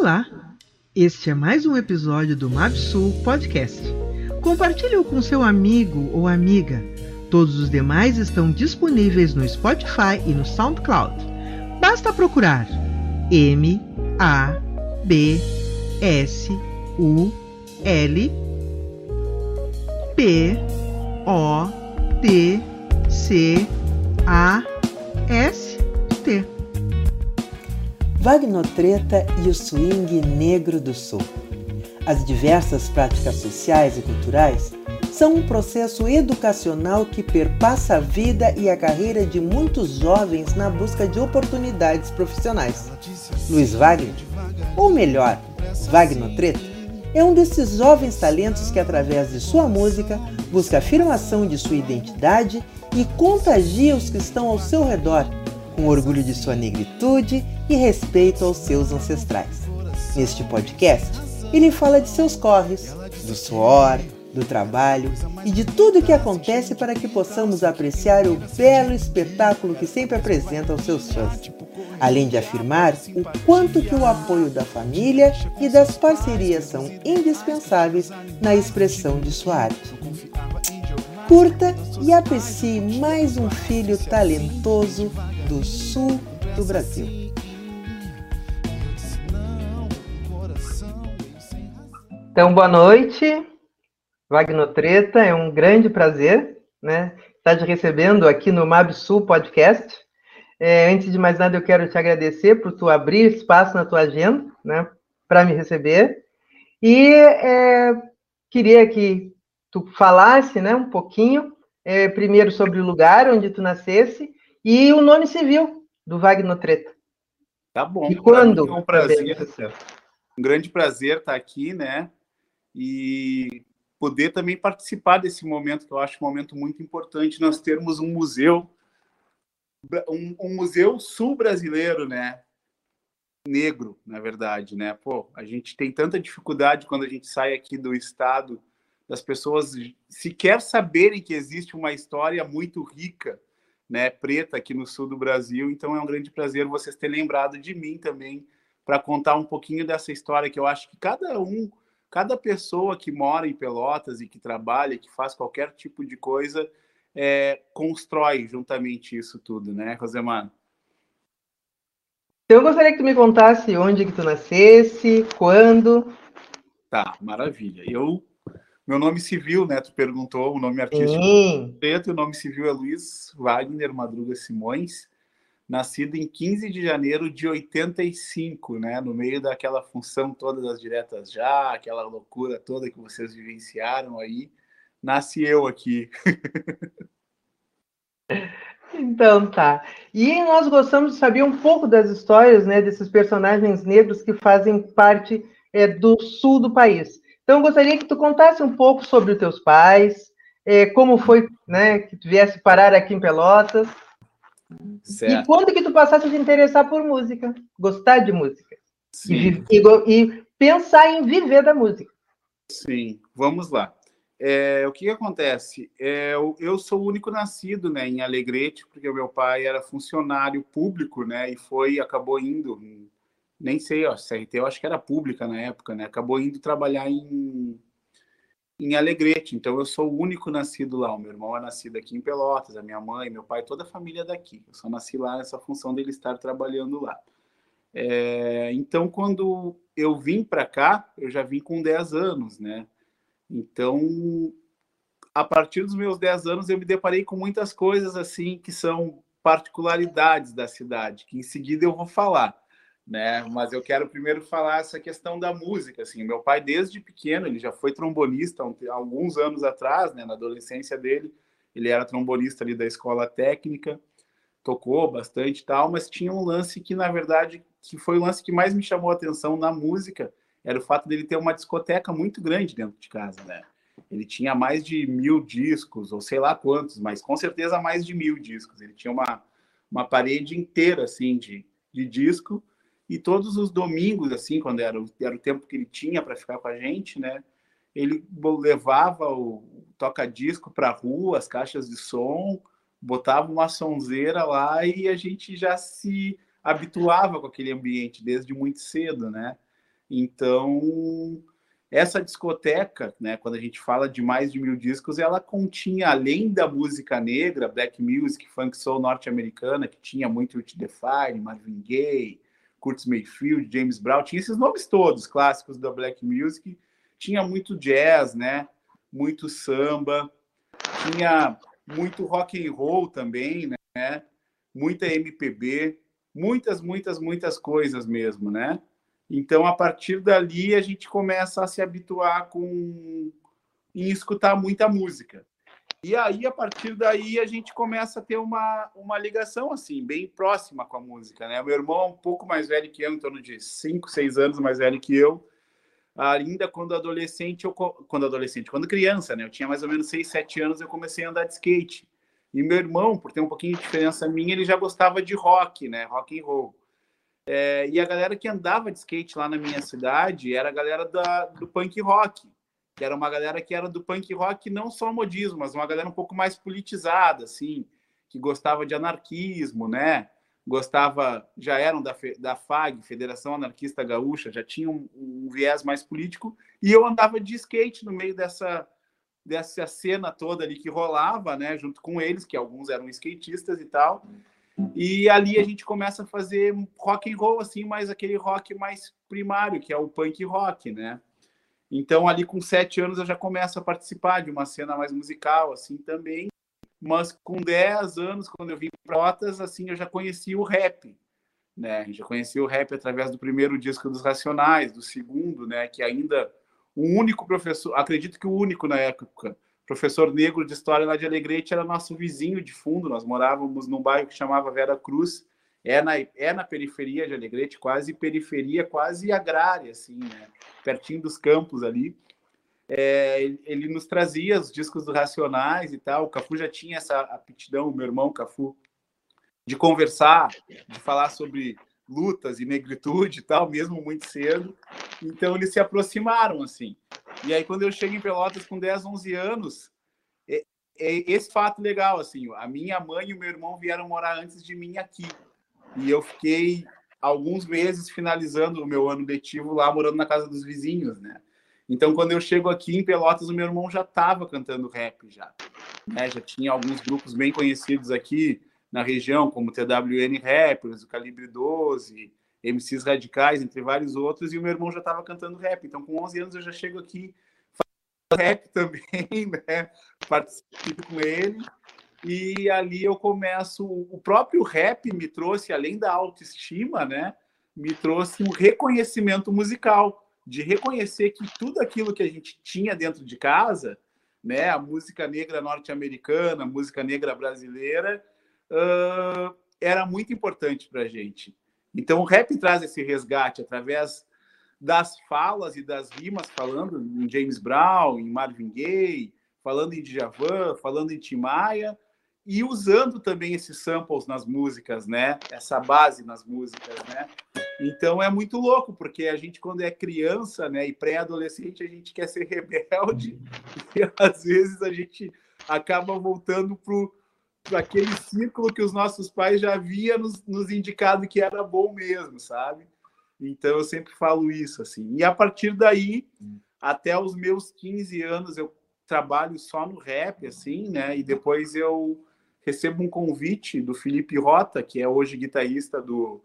Olá! Este é mais um episódio do MapSul Podcast. Compartilhe-o com seu amigo ou amiga. Todos os demais estão disponíveis no Spotify e no SoundCloud. Basta procurar M A B S U L P O T C A S T. Wagnotreta e o swing negro do sul. As diversas práticas sociais e culturais são um processo educacional que perpassa a vida e a carreira de muitos jovens na busca de oportunidades profissionais. Luiz Wagner, ou melhor, Wagnotreta, é um desses jovens talentos que, através de sua música, busca afirmação de sua identidade e contagia os que estão ao seu redor, com orgulho de sua negritude e respeito aos seus ancestrais. Neste podcast, ele fala de seus corres, do suor, do trabalho e de tudo o que acontece para que possamos apreciar o belo espetáculo que sempre apresenta aos seus fãs. Além de afirmar o quanto que o apoio da família e das parcerias são indispensáveis na expressão de sua arte. Curta e aprecie mais um filho talentoso do sul do Brasil. Então, boa noite, Wagner Treta. É um grande prazer né, estar te recebendo aqui no MabSul Podcast. É, antes de mais nada, eu quero te agradecer por tu abrir espaço na tua agenda né, para me receber. E é, queria que tu falasse né, um pouquinho, é, primeiro sobre o lugar onde tu nascesse e o nome civil do Wagner Treta. Tá bom. E quando? É um prazer, um grande prazer estar aqui, né? E poder também participar desse momento, que eu acho um momento muito importante, nós termos um museu, um, um museu sul-brasileiro, né? Negro, na verdade, né? Pô, a gente tem tanta dificuldade quando a gente sai aqui do estado das pessoas sequer saberem que existe uma história muito rica, né, preta aqui no sul do Brasil. Então é um grande prazer vocês terem lembrado de mim também para contar um pouquinho dessa história que eu acho que cada um, cada pessoa que mora em Pelotas e que trabalha, que faz qualquer tipo de coisa, é, constrói juntamente isso tudo, né, Rosemar? Então, eu gostaria que tu me contasse onde que tu nascesse, quando. Tá, maravilha. Eu meu nome civil, né? Tu perguntou o nome artístico Sim. preto, o nome civil é Luiz Wagner Madruga Simões, nascido em 15 de janeiro de 85, né? No meio daquela função toda das diretas já, aquela loucura toda que vocês vivenciaram aí, nasci eu aqui. Então tá. E nós gostamos de saber um pouco das histórias, né, desses personagens negros que fazem parte é, do sul do país. Então, eu gostaria que tu contasse um pouco sobre os teus pais, é, como foi né, que tu viesse parar aqui em Pelotas. Certo. E quando que tu passasse a te interessar por música, gostar de música. E, e, e, pensar em viver da música. Sim, vamos lá. É, o que, que acontece? É, eu, eu, sou o único nascido né, em Alegrete, porque o meu pai era funcionário público, né? E foi, acabou indo nem sei, ó, CRT eu acho que era pública na época, né? Acabou indo trabalhar em, em Alegrete. Então eu sou o único nascido lá. O meu irmão é nascido aqui em Pelotas, a minha mãe, meu pai, toda a família daqui. Eu só nasci lá nessa função dele estar trabalhando lá. É, então quando eu vim para cá, eu já vim com 10 anos, né? Então a partir dos meus 10 anos eu me deparei com muitas coisas assim que são particularidades da cidade, que em seguida eu vou falar né? Mas eu quero primeiro falar essa questão da música, assim. Meu pai desde pequeno, ele já foi trombonista alguns anos atrás, né, na adolescência dele, ele era trombonista ali da escola técnica, tocou bastante tal, mas tinha um lance que na verdade que foi o lance que mais me chamou a atenção na música, era o fato dele ter uma discoteca muito grande dentro de casa, né? Ele tinha mais de mil discos, ou sei lá quantos, mas com certeza mais de mil discos. Ele tinha uma, uma parede inteira, assim, de, de disco, e todos os domingos, assim, quando era, era o tempo que ele tinha para ficar com a gente, né? Ele levava o toca-disco para a rua, as caixas de som, botava uma sonzeira lá e a gente já se habituava com aquele ambiente desde muito cedo, né? Então, essa discoteca, né, quando a gente fala de mais de mil discos, ela continha, além da música negra, black music, funk soul norte-americana, que tinha muito It Define, Marvin Gaye, Curtis Mayfield, James Brown, tinha esses nomes todos clássicos da black music, tinha muito jazz, né, muito samba, tinha muito rock and roll também, né, muita MPB, muitas, muitas, muitas coisas mesmo, né? Então, a partir dali, a gente começa a se habituar com em escutar muita música. E aí, a partir daí, a gente começa a ter uma, uma ligação, assim, bem próxima com a música, né? Meu irmão é um pouco mais velho que eu, em torno de 5, 6 anos mais velho que eu. Ainda quando adolescente, eu, quando adolescente, quando criança, né? Eu tinha mais ou menos 6, 7 anos, eu comecei a andar de skate. E meu irmão, por ter um pouquinho de diferença minha, ele já gostava de rock, né? Rock and roll. É, e a galera que andava de skate lá na minha cidade era a galera da, do punk rock, que era uma galera que era do punk rock não só modismo, mas uma galera um pouco mais politizada, assim, que gostava de anarquismo, né? Gostava, já eram da, da FAG, Federação Anarquista Gaúcha, já tinham um, um viés mais político, e eu andava de skate no meio dessa, dessa cena toda ali que rolava, né, junto com eles, que alguns eram skatistas e tal. E ali a gente começa a fazer rock and roll, assim, mas aquele rock mais primário, que é o punk rock, né? Então, ali com sete anos, eu já começo a participar de uma cena mais musical, assim, também. Mas com dez anos, quando eu vim para Otas, assim, eu já conheci o rap, né? Já conheci o rap através do primeiro disco dos Racionais, do segundo, né? Que ainda o único professor, acredito que o único na época, professor negro de história lá de Alegrete era nosso vizinho de fundo. Nós morávamos num bairro que chamava Vera Cruz. É na, é na periferia de Alegrete, quase periferia, quase agrária, assim, né? Pertinho dos campos ali. É, ele nos trazia os discos do Racionais e tal. O Cafu já tinha essa aptidão, meu irmão Cafu, de conversar, de falar sobre lutas e negritude e tal, mesmo muito cedo. Então eles se aproximaram assim. E aí, quando eu chego em Pelotas com 10, 11 anos, é, é esse fato legal, assim, a minha mãe e o meu irmão vieram morar antes de mim aqui. E eu fiquei alguns meses finalizando o meu ano letivo lá, morando na casa dos vizinhos, né? Então, quando eu chego aqui em Pelotas, o meu irmão já estava cantando rap, já. Né? Já tinha alguns grupos bem conhecidos aqui na região, como TWN Rappers, o Calibre 12, MCs radicais, entre vários outros, e o meu irmão já estava cantando rap. Então, com 11 anos, eu já chego aqui rap também, né? Participo com ele. E ali eu começo. O próprio rap me trouxe, além da autoestima, né? Me trouxe um reconhecimento musical, de reconhecer que tudo aquilo que a gente tinha dentro de casa, né? A música negra norte-americana, a música negra brasileira, uh, era muito importante para a gente. Então, o rap traz esse resgate através das falas e das rimas, falando em James Brown, em Marvin Gaye, falando em Djavan, falando em Tim Maia, e usando também esses samples nas músicas, né? Essa base nas músicas, né? Então é muito louco, porque a gente, quando é criança, né, e pré-adolescente, a gente quer ser rebelde, e às vezes a gente acaba voltando pro aquele círculo que os nossos pais já haviam nos, nos indicado que era bom mesmo, sabe? Então eu sempre falo isso assim. E a partir daí, até os meus 15 anos, eu trabalho só no rap, assim, né? E depois eu recebo um convite do Felipe Rota, que é hoje guitarrista do,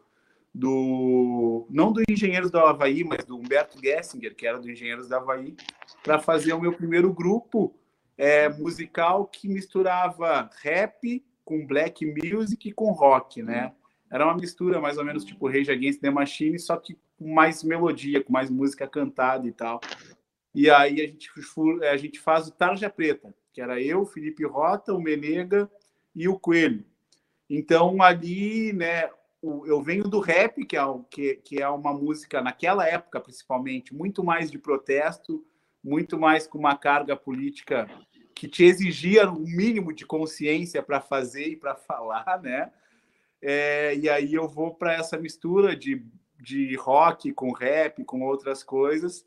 do não do Engenheiros da Havaí, mas do Humberto Gessinger, que era do Engenheiros da Havaí, para fazer o meu primeiro grupo é, musical que misturava rap com black music e com rock, né? Era uma mistura mais ou menos tipo Rage Against the Machine, só que com mais melodia, com mais música cantada e tal. E aí a gente, a gente faz o Tarja Preta, que era eu, Felipe Rota, o Menega e o Coelho. Então ali, né, eu venho do rap, que é, que, que é uma música, naquela época principalmente, muito mais de protesto, muito mais com uma carga política que te exigia um mínimo de consciência para fazer e para falar, né? É, e aí eu vou para essa mistura de, de rock com rap, com outras coisas.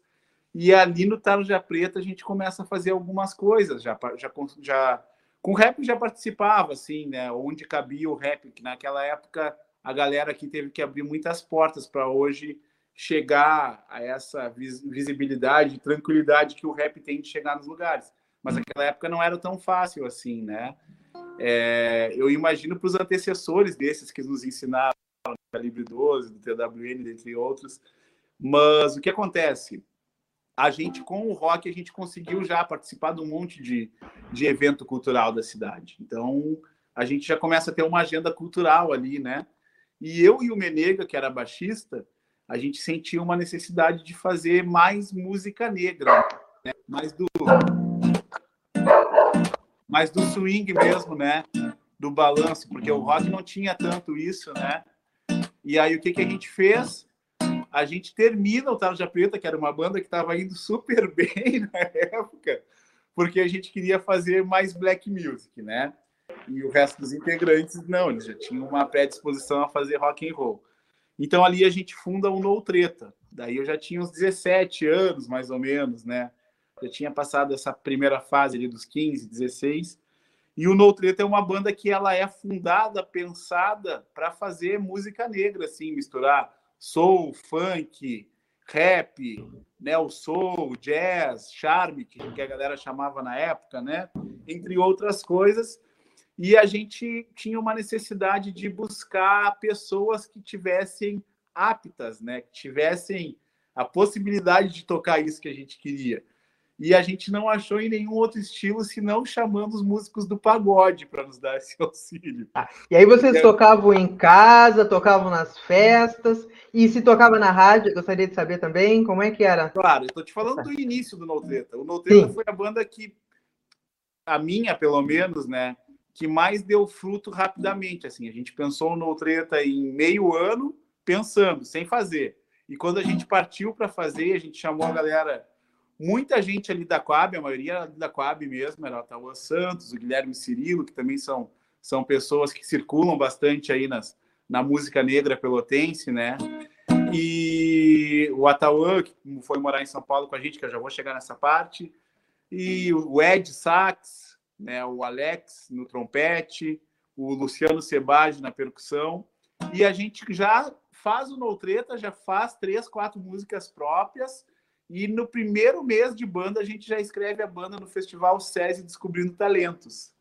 E ali no Tarja Preta a gente começa a fazer algumas coisas. Já, já, já com rap já participava, assim, né? Onde cabia o rap, que naquela época a galera aqui teve que abrir muitas portas para hoje chegar a essa visibilidade, tranquilidade que o rap tem de chegar nos lugares. Mas naquela época não era tão fácil assim, né? É, eu imagino para os antecessores desses que nos ensinaram, do Calibre 12, do TWN, entre outros. Mas o que acontece? A gente, com o rock, a gente conseguiu já participar de um monte de, de evento cultural da cidade. Então, a gente já começa a ter uma agenda cultural ali, né? E eu e o Menega, que era baixista, a gente sentia uma necessidade de fazer mais música negra, né? mais do mais do swing mesmo, né? Do balanço, porque o rock não tinha tanto isso, né? E aí o que que a gente fez? A gente termina o Tarja Preta, que era uma banda que estava indo super bem na época, porque a gente queria fazer mais black music, né? E o resto dos integrantes não, eles já tinham uma predisposição a fazer rock and roll. Então ali a gente funda o No Treta. Daí eu já tinha uns 17 anos, mais ou menos, né? Já tinha passado essa primeira fase ali dos 15, 16. E o No Treta é uma banda que ela é fundada, pensada para fazer música negra, assim, misturar soul, funk, rap, né, o soul, jazz, charme, que a galera chamava na época, né? Entre outras coisas e a gente tinha uma necessidade de buscar pessoas que tivessem aptas, né? Que tivessem a possibilidade de tocar isso que a gente queria. E a gente não achou em nenhum outro estilo, senão chamando os músicos do pagode para nos dar esse auxílio. Ah, e aí vocês é... tocavam em casa, tocavam nas festas, e se tocava na rádio, gostaria de saber também como é que era. Claro, estou te falando do início do Notreta. O Notreta foi a banda que, a minha pelo menos, né? que mais deu fruto rapidamente. Assim, a gente pensou no Treta em meio ano, pensando, sem fazer. E quando a gente partiu para fazer, a gente chamou a galera, muita gente ali da Coab, a maioria da Coab mesmo, era o Ataúa Santos, o Guilherme Cirilo, que também são, são pessoas que circulam bastante aí nas, na música negra pelotense, né? E o Atauã, que foi morar em São Paulo com a gente, que eu já vou chegar nessa parte, e o Ed Sachs, né, o Alex no trompete, o Luciano Sebage na percussão, e a gente já faz o No Treta, já faz três, quatro músicas próprias, e no primeiro mês de banda a gente já escreve a banda no Festival SESI Descobrindo Talentos.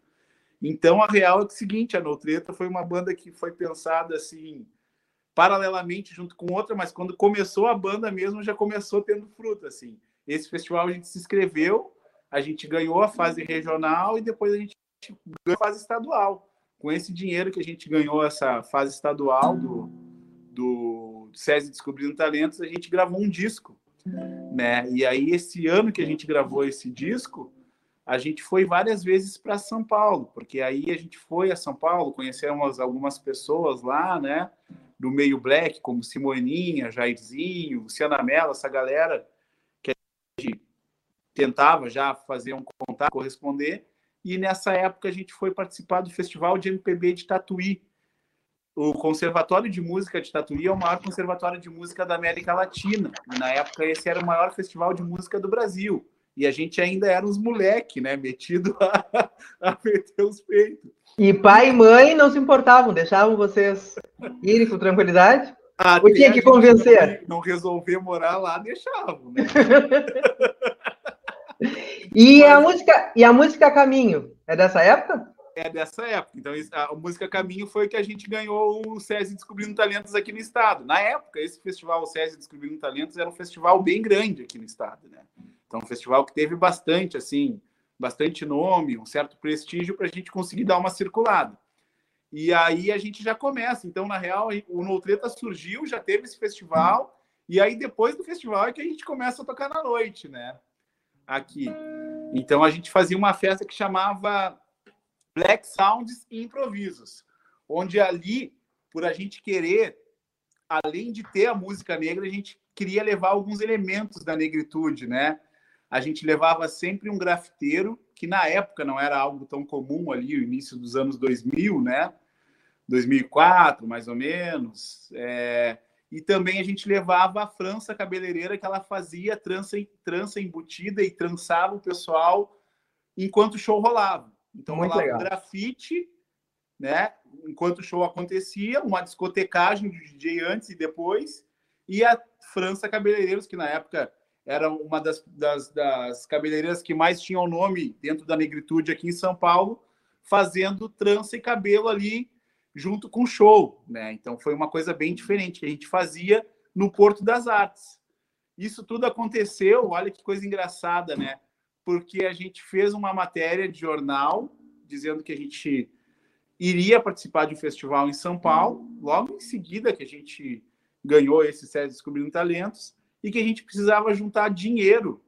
Então a real é, o seguinte, a No Treta foi uma banda que foi pensada assim, paralelamente junto com outra, mas quando começou a banda mesmo já começou tendo fruto assim. Esse festival a gente se inscreveu, a gente ganhou a fase regional e depois a gente ganhou a fase estadual. Com esse dinheiro que a gente ganhou essa fase estadual do, do SESI Descobrindo Talentos, a gente gravou um disco. Né? E aí, esse ano que a gente gravou esse disco, a gente foi várias vezes para São Paulo, porque aí a gente foi a São Paulo, conhecemos algumas pessoas lá, né? Do meio black, como Simoninha, Jairzinho, Luciana Mello, essa galera que a gente tentava já fazer um contato, corresponder, e nessa época a gente foi participar do Festival de MPB de Tatuí. O Conservatório de Música de Tatuí é o maior conservatório de música da América Latina. Na época esse era o maior festival de música do Brasil. E a gente ainda era uns moleque, né? Metido a, a meter os peitos. E pai e mãe não se importavam, deixavam vocês irem com tranquilidade? Até Ou tinha que convencer? Não resolver morar lá, deixavam, né? E, Mas... a música, e a música Caminho é dessa época? É dessa época. Então, a música Caminho foi que a gente ganhou o SESI Descobrindo Talentos aqui no estado. Na época, esse festival, o SESI Descobrindo Talentos, era um festival bem grande aqui no estado, né? Então, um festival que teve bastante, assim, bastante nome, um certo prestígio para a gente conseguir dar uma circulada. E aí a gente já começa. Então, na real, o Noutreta surgiu, já teve esse festival, e aí depois do festival é que a gente começa a tocar na noite, né? aqui. Então a gente fazia uma festa que chamava Black Sounds e Improvisos, onde ali, por a gente querer, além de ter a música negra, a gente queria levar alguns elementos da negritude, né? A gente levava sempre um grafiteiro, que na época não era algo tão comum ali, o início dos anos 2000, né? 2004, mais ou menos. É... E também a gente levava a França cabeleireira, que ela fazia trança, trança embutida e trançava o pessoal enquanto o show rolava. Então Muito rolava legal. um grafite, né? Enquanto o show acontecia, uma discotecagem do DJ antes e depois, e a França Cabeleireiros, que na época era uma das, das, das cabeleireiras que mais tinham nome dentro da negritude aqui em São Paulo, fazendo trança e cabelo ali junto com show, né? Então foi uma coisa bem diferente que a gente fazia no Porto das Artes. Isso tudo aconteceu, olha que coisa engraçada, né? Porque a gente fez uma matéria de jornal dizendo que a gente iria participar de um festival em São Paulo, logo em seguida que a gente ganhou esse série Descobrindo Talentos, e que a gente precisava juntar dinheiro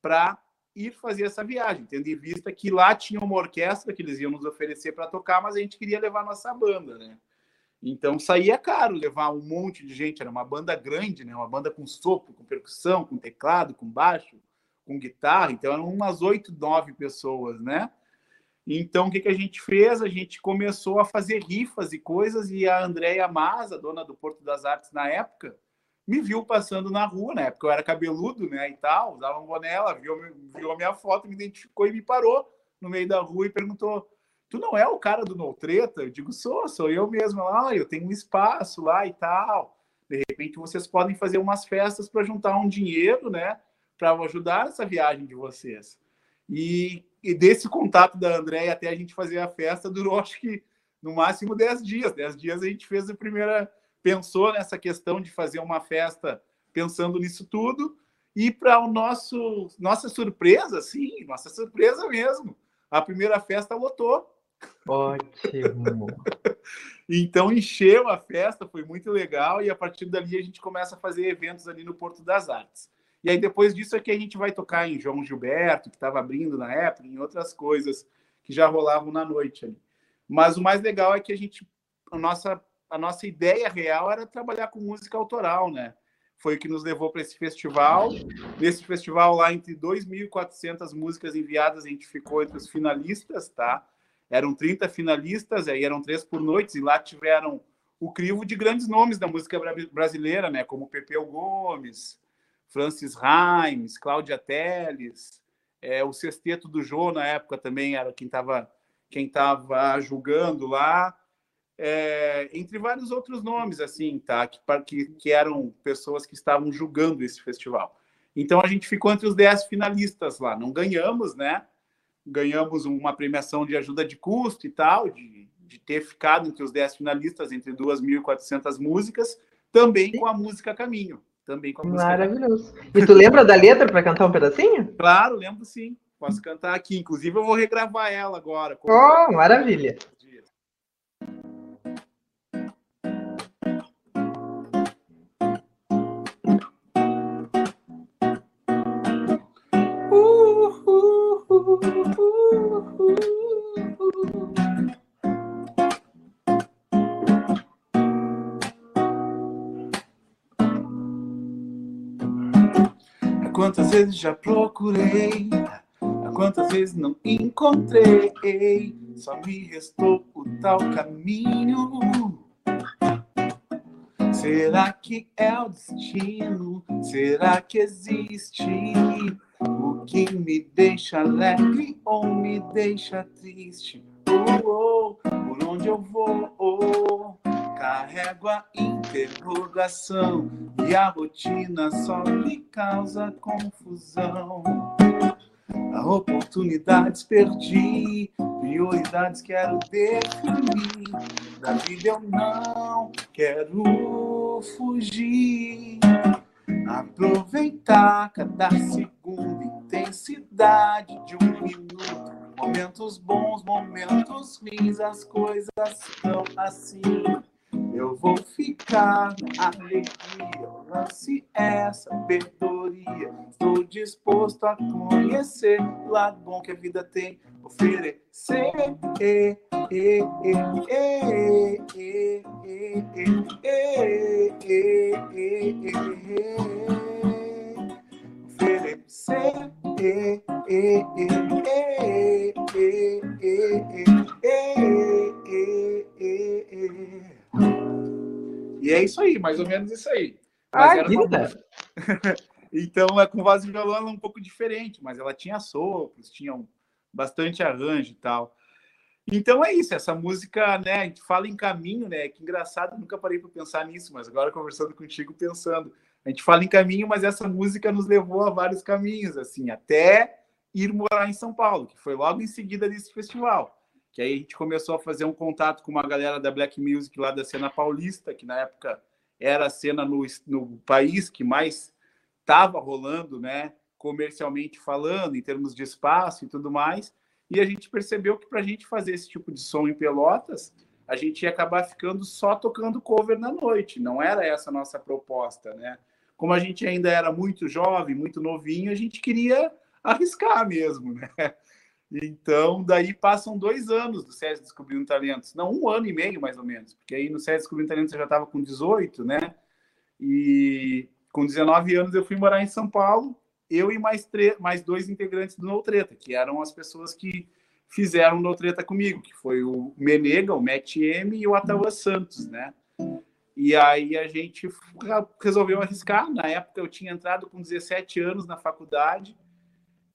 para ir fazer essa viagem, tendo em vista que lá tinha uma orquestra que eles iam nos oferecer para tocar, mas a gente queria levar nossa banda, né? Então saía caro levar um monte de gente, era uma banda grande, né? Uma banda com sopro, com percussão, com teclado, com baixo, com guitarra, então eram umas oito, nove pessoas, né? Então o que, que a gente fez? A gente começou a fazer rifas e coisas, e a Andréia Maza, dona do Porto das Artes na época, me viu passando na rua, na época eu era cabeludo, né, e tal, usava um boné, ela viu, viu a minha foto, me identificou e me parou no meio da rua e perguntou, tu não é o cara do No Treta? Eu digo, sou, sou eu mesmo. Lá, eu tenho um espaço lá e tal. De repente vocês podem fazer umas festas para juntar um dinheiro, né, para ajudar essa viagem de vocês. E, e desse contato da Andréia até a gente fazer a festa durou, acho que no máximo 10 dias. 10 dias a gente fez a primeira pensou nessa questão de fazer uma festa pensando nisso tudo e para o nosso nossa surpresa, sim, nossa surpresa mesmo, a primeira festa lotou. Ótimo. então encheu a festa, foi muito legal e a partir dali a gente começa a fazer eventos ali no Porto das Artes. E aí depois disso é que a gente vai tocar em João Gilberto, que estava abrindo na época, em outras coisas que já rolavam na noite ali. Mas o mais legal é que a gente a nossa a nossa ideia real era trabalhar com música autoral, né? Foi o que nos levou para esse festival. Nesse festival, lá entre 2.400 músicas enviadas, a gente ficou entre os finalistas, tá? Eram 30 finalistas, aí eram três por noite, e lá tiveram o crivo de grandes nomes da música brasileira, né? Como Pepeu Gomes, Francis Raimes, Cláudia Teles, é, o Sexteto do Jô, na época, também era quem estava quem tava julgando lá é, entre vários outros nomes, assim, tá? Que, que, que, eram pessoas que estavam julgando esse festival. Então a gente ficou entre os dez finalistas lá. Não ganhamos, né? Ganhamos uma premiação de ajuda de custo e tal, de, de ter ficado entre os dez finalistas, entre 2.400 músicas, também com a música Caminho. Também com a música Maravilhoso. E tu lembra da letra para cantar um pedacinho? Claro, lembro sim. Posso cantar aqui. Inclusive, eu vou regravar ela agora. Oh, maravilha. Vezes já procurei, quantas vezes não encontrei, só me restou o tal caminho. Será que é o destino? Será que existe o que me deixa alegre ou me deixa triste? Oh, oh, por onde eu vou? Oh, carrego a interrogação e a rotina só me causa confusão. A oportunidades perdi, prioridades quero definir. Da vida eu não quero fugir. Aproveitar cada segundo, intensidade de um minuto. Momentos bons, momentos ruins, as coisas são assim. Eu vou ficar na alegria, lance essa sabedoria. Estou disposto a conhecer o lado bom que a vida tem oferecer. E, e, e, oferecer. E é isso aí, mais ou menos isso aí. Mas ah, uma... então, é com voz de violão ela é um pouco diferente, mas ela tinha sopros, tinha bastante arranjo e tal. Então é isso, essa música, né? A gente fala em caminho, né? Que engraçado, nunca parei para pensar nisso, mas agora conversando contigo, pensando. A gente fala em caminho, mas essa música nos levou a vários caminhos, assim, até ir morar em São Paulo, que foi logo em seguida desse festival. Que aí a gente começou a fazer um contato com uma galera da Black Music lá da cena paulista, que na época era a cena no, no país que mais estava rolando, né? Comercialmente falando, em termos de espaço e tudo mais. E a gente percebeu que para a gente fazer esse tipo de som em Pelotas, a gente ia acabar ficando só tocando cover na noite. Não era essa a nossa proposta, né? Como a gente ainda era muito jovem, muito novinho, a gente queria arriscar mesmo, né? Então, daí passam dois anos do SESC Descobrindo Talentos. Não, um ano e meio, mais ou menos. Porque aí no SESC Descobrindo Talentos eu já estava com 18, né? E com 19 anos eu fui morar em São Paulo. Eu e mais, mais dois integrantes do No Treta, que eram as pessoas que fizeram o No Treta comigo, que foi o Menega, o Matt M e o Ataua Santos, né? E aí a gente resolveu arriscar. Na época eu tinha entrado com 17 anos na faculdade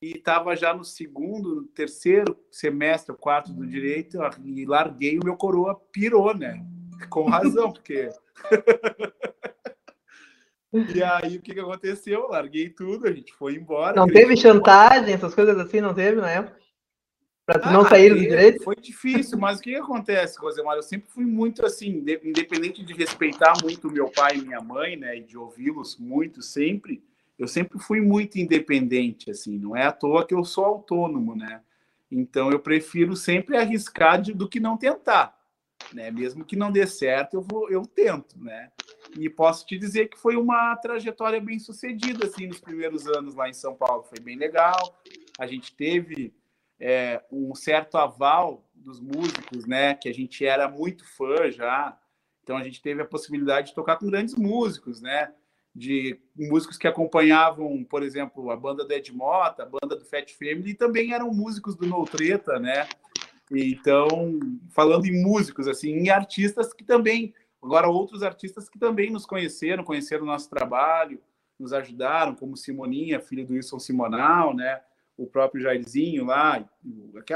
e estava já no segundo, terceiro semestre, quarto do direito, e larguei o meu coroa, pirou, né? Com razão, porque. e aí, o que, que aconteceu? Eu larguei tudo, a gente foi embora. Não teve chantagem, essas coisas assim, não teve na época? Para ah, não sair do direito? Foi difícil, mas o que, que acontece, Rosemar? Eu sempre fui muito assim, independente de respeitar muito meu pai e minha mãe, né, e de ouvi-los muito sempre eu sempre fui muito independente, assim, não é à toa que eu sou autônomo, né? Então eu prefiro sempre arriscar de, do que não tentar, né? Mesmo que não dê certo, eu vou, eu tento, né? E posso te dizer que foi uma trajetória bem sucedida, assim, nos primeiros anos lá em São Paulo, foi bem legal. A gente teve é, um certo aval dos músicos, né? Que a gente era muito fã já, então a gente teve a possibilidade de tocar com grandes músicos, né? De músicos que acompanhavam, por exemplo, a banda do Ed Mota, a banda do Fat Family, e também eram músicos do No Treta, né? Então, falando em músicos, assim, em artistas que também, agora outros artistas que também nos conheceram, conheceram o nosso trabalho, nos ajudaram, como Simoninha, filho do Wilson Simonal, né? O próprio Jairzinho lá,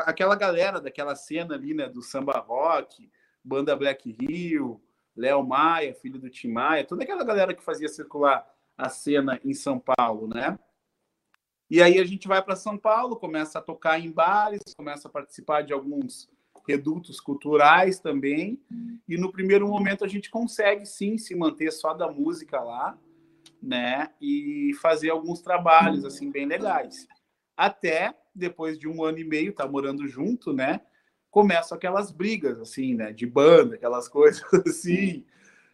aquela galera daquela cena ali, né? Do samba rock, banda Black Hill, Léo Maia, filho do Tim Maia, toda aquela galera que fazia circular a cena em São Paulo, né? E aí a gente vai para São Paulo, começa a tocar em bares, começa a participar de alguns redutos culturais também. E no primeiro momento a gente consegue sim se manter só da música lá, né? E fazer alguns trabalhos assim bem legais. Até depois de um ano e meio, tá morando junto, né? Começam aquelas brigas, assim, né? De banda, aquelas coisas assim,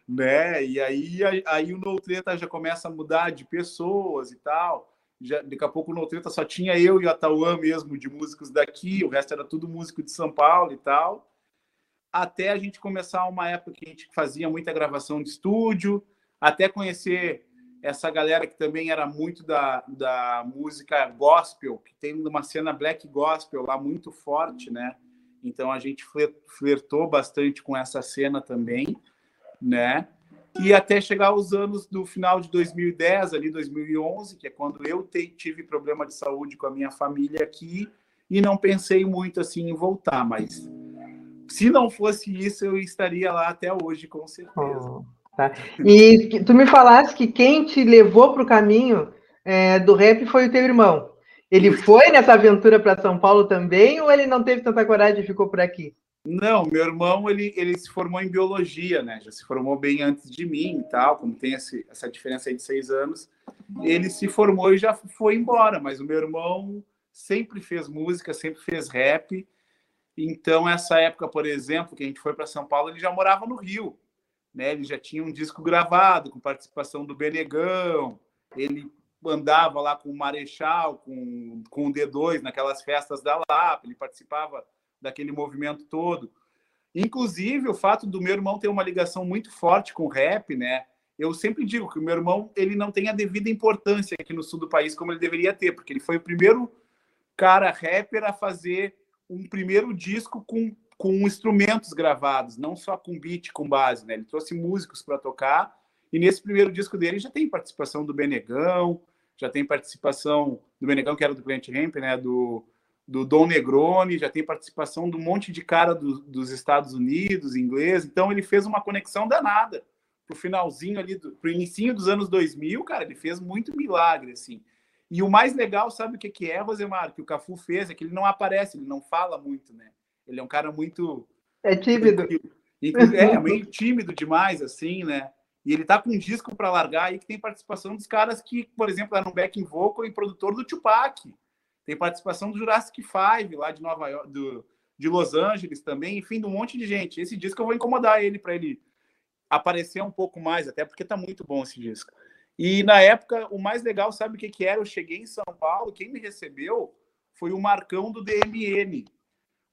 né? E aí, aí, aí o No Treta já começa a mudar de pessoas e tal. Já, daqui a pouco o No Treta só tinha eu e o Atauã mesmo de músicos daqui, o resto era tudo músico de São Paulo e tal. Até a gente começar uma época que a gente fazia muita gravação de estúdio, até conhecer essa galera que também era muito da, da música gospel, que tem uma cena black gospel lá muito forte, né? Então a gente flertou bastante com essa cena também, né? E até chegar aos anos do final de 2010, ali 2011, que é quando eu tive problema de saúde com a minha família aqui e não pensei muito assim em voltar, mas se não fosse isso, eu estaria lá até hoje, com certeza. Oh, tá. E tu me falaste que quem te levou para o caminho é, do rap foi o teu irmão. Ele foi nessa aventura para São Paulo também ou ele não teve tanta coragem e ficou por aqui? Não, meu irmão ele, ele se formou em biologia, né? Já se formou bem antes de mim e tal, como tem esse, essa diferença aí de seis anos. Ele se formou e já foi embora, mas o meu irmão sempre fez música, sempre fez rap. Então, essa época, por exemplo, que a gente foi para São Paulo, ele já morava no Rio. Né? Ele já tinha um disco gravado com participação do Benegão. Ele andava lá com o Marechal, com, com o D2 naquelas festas da Lapa, ele participava daquele movimento todo. Inclusive, o fato do meu irmão ter uma ligação muito forte com o rap, né? Eu sempre digo que o meu irmão ele não tem a devida importância aqui no sul do país como ele deveria ter, porque ele foi o primeiro cara rapper a fazer um primeiro disco com, com instrumentos gravados, não só com beat, com base, né? Ele trouxe músicos para tocar e nesse primeiro disco dele já tem participação do Benegão, já tem participação do Benegão, que era do Cliente Ramp, né? Do, do Dom Negroni, já tem participação de um monte de cara do, dos Estados Unidos, inglês. Então ele fez uma conexão danada pro finalzinho ali, do, pro início dos anos 2000, cara, ele fez muito milagre, assim. E o mais legal, sabe o que, que é, Rosemar, que o Cafu fez, é que ele não aparece, ele não fala muito, né? Ele é um cara muito... É tímido. É, meio tímido demais, assim, né? E ele tá com um disco para largar aí que tem participação dos caras que, por exemplo, eram backing vocal e produtor do Tupac. Tem participação do Jurassic Five, lá de Nova York, do, de Los Angeles também, enfim, de um monte de gente. Esse disco eu vou incomodar ele para ele aparecer um pouco mais, até porque tá muito bom esse disco. E na época, o mais legal, sabe o que, que era? Eu cheguei em São Paulo, quem me recebeu foi o Marcão do DMN.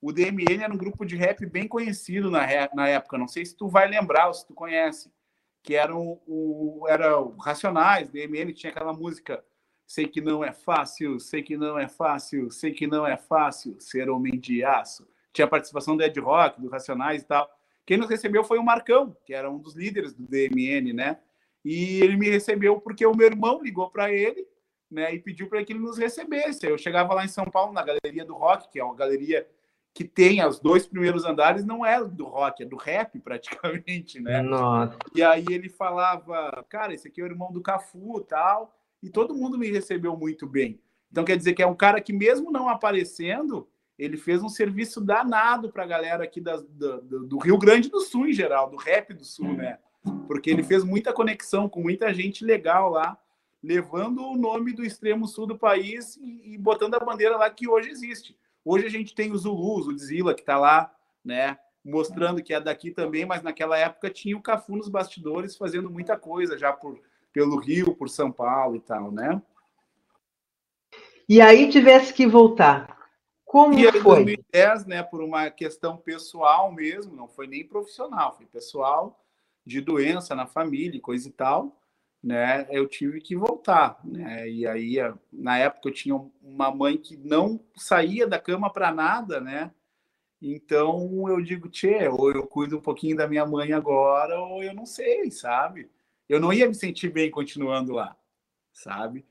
O DMN era um grupo de rap bem conhecido na, na época, não sei se tu vai lembrar ou se tu conhece, que era o, o, era o Racionais, DMN tinha aquela música Sei que não é fácil, sei que não é fácil, sei que não é fácil ser homem de aço. Tinha participação do Ed Rock, do Racionais e tal. Quem nos recebeu foi o Marcão, que era um dos líderes do DMN, né? E ele me recebeu porque o meu irmão ligou para ele, né? E pediu para que ele nos recebesse. Eu chegava lá em São Paulo, na Galeria do Rock, que é uma galeria que tem os dois primeiros andares, não é do rock, é do rap praticamente, né? Nossa. E aí ele falava, cara, esse aqui é o irmão do Cafu tal e todo mundo me recebeu muito bem. Então quer dizer que é um cara que, mesmo não aparecendo, ele fez um serviço danado para a galera aqui da, do, do, Rio Grande do Sul, em geral, do rap do Sul, né? Porque ele fez muita conexão com muita gente legal lá, levando o nome do extremo sul do país e, e botando a bandeira lá que hoje existe. Hoje a gente tem o Zulus, o Dzilla, que está lá, né? Mostrando que é daqui também, mas naquela época tinha o Cafu nos bastidores fazendo muita coisa já por pelo Rio, por São Paulo e tal, né? E aí tivesse que voltar. Como e aí, foi? 2010, né, por uma questão pessoal mesmo, não foi nem profissional, foi pessoal, de doença na família, coisa e tal, né? Eu tive que voltar, né? E aí, na época, eu tinha uma mãe que não saía da cama para nada, né? Então eu digo, tchê, ou eu cuido um pouquinho da minha mãe agora, ou eu não sei, sabe? eu não ia me sentir bem continuando lá, sabe?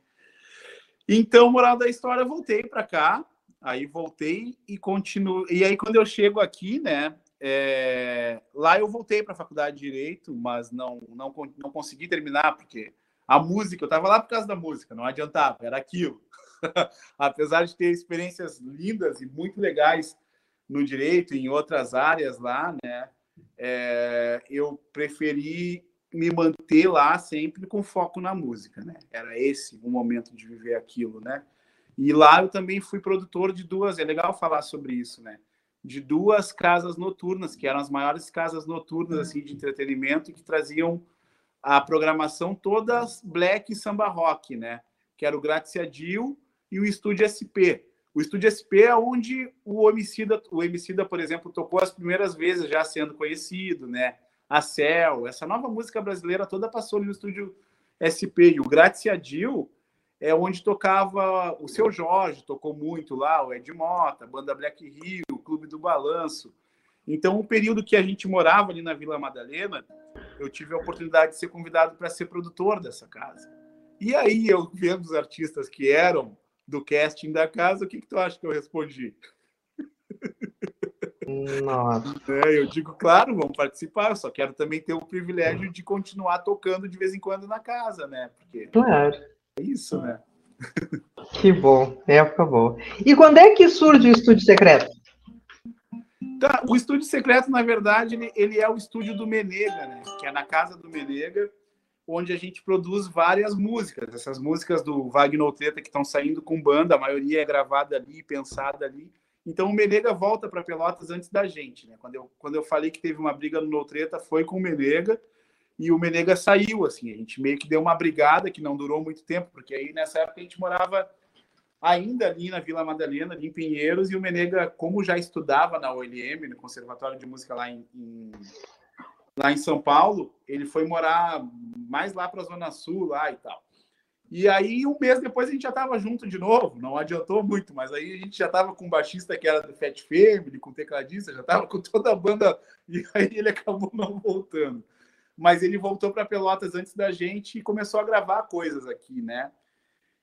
Então, moral da história, voltei para cá, aí voltei e continuo. E aí, quando eu chego aqui, né? É... Lá eu voltei para a faculdade de Direito, mas não, não, não consegui terminar, porque a música, eu estava lá por causa da música, não adiantava, era aquilo. Apesar de ter experiências lindas e muito legais no direito em outras áreas lá, né? É... eu preferi me manter lá sempre com foco na música, né? Era esse o momento de viver aquilo, né? E lá eu também fui produtor de duas, é legal falar sobre isso, né? De duas casas noturnas, que eram as maiores casas noturnas assim de entretenimento que traziam a programação todas black e samba rock, né? Que era o Gratia Dil e o Estúdio SP. O Estúdio SP é onde o Homicida, o Homicida, por exemplo, tocou as primeiras vezes já sendo conhecido, né? a Cel, essa nova música brasileira toda passou no estúdio SP. E o Gratiadil é onde tocava o seu Jorge, tocou muito lá, o Ed Mota, a banda Black Rio, Clube do Balanço. Então, o período que a gente morava ali na Vila Madalena, eu tive a oportunidade de ser convidado para ser produtor dessa casa. E aí, eu vendo os artistas que eram do casting da casa, o que, que tu acha que eu respondi? Nossa. É, eu digo, claro, vamos participar, eu só quero também ter o privilégio de continuar tocando de vez em quando na casa, né? Porque claro. é isso, né? Que bom, época boa. E quando é que surge o Estúdio Secreto? Tá, o Estúdio Secreto, na verdade, ele, ele é o estúdio do Menega, né? Que é na casa do Menega, onde a gente produz várias músicas. Essas músicas do Wagner Treta que estão saindo com banda, a maioria é gravada ali, pensada ali. Então o Menega volta para Pelotas antes da gente, né? Quando eu, quando eu falei que teve uma briga no Noutreta, foi com o Menega e o Menega saiu, assim. A gente meio que deu uma brigada que não durou muito tempo, porque aí nessa época a gente morava ainda ali na Vila Madalena, ali em Pinheiros, e o Menega, como já estudava na OLM, no Conservatório de Música lá em, em lá em São Paulo, ele foi morar mais lá para a Zona Sul lá e tal. E aí, um mês depois, a gente já estava junto de novo. Não adiantou muito, mas aí a gente já estava com um baixista que era do Fat Family, com tecladista, já estava com toda a banda. E aí ele acabou não voltando. Mas ele voltou para Pelotas antes da gente e começou a gravar coisas aqui, né?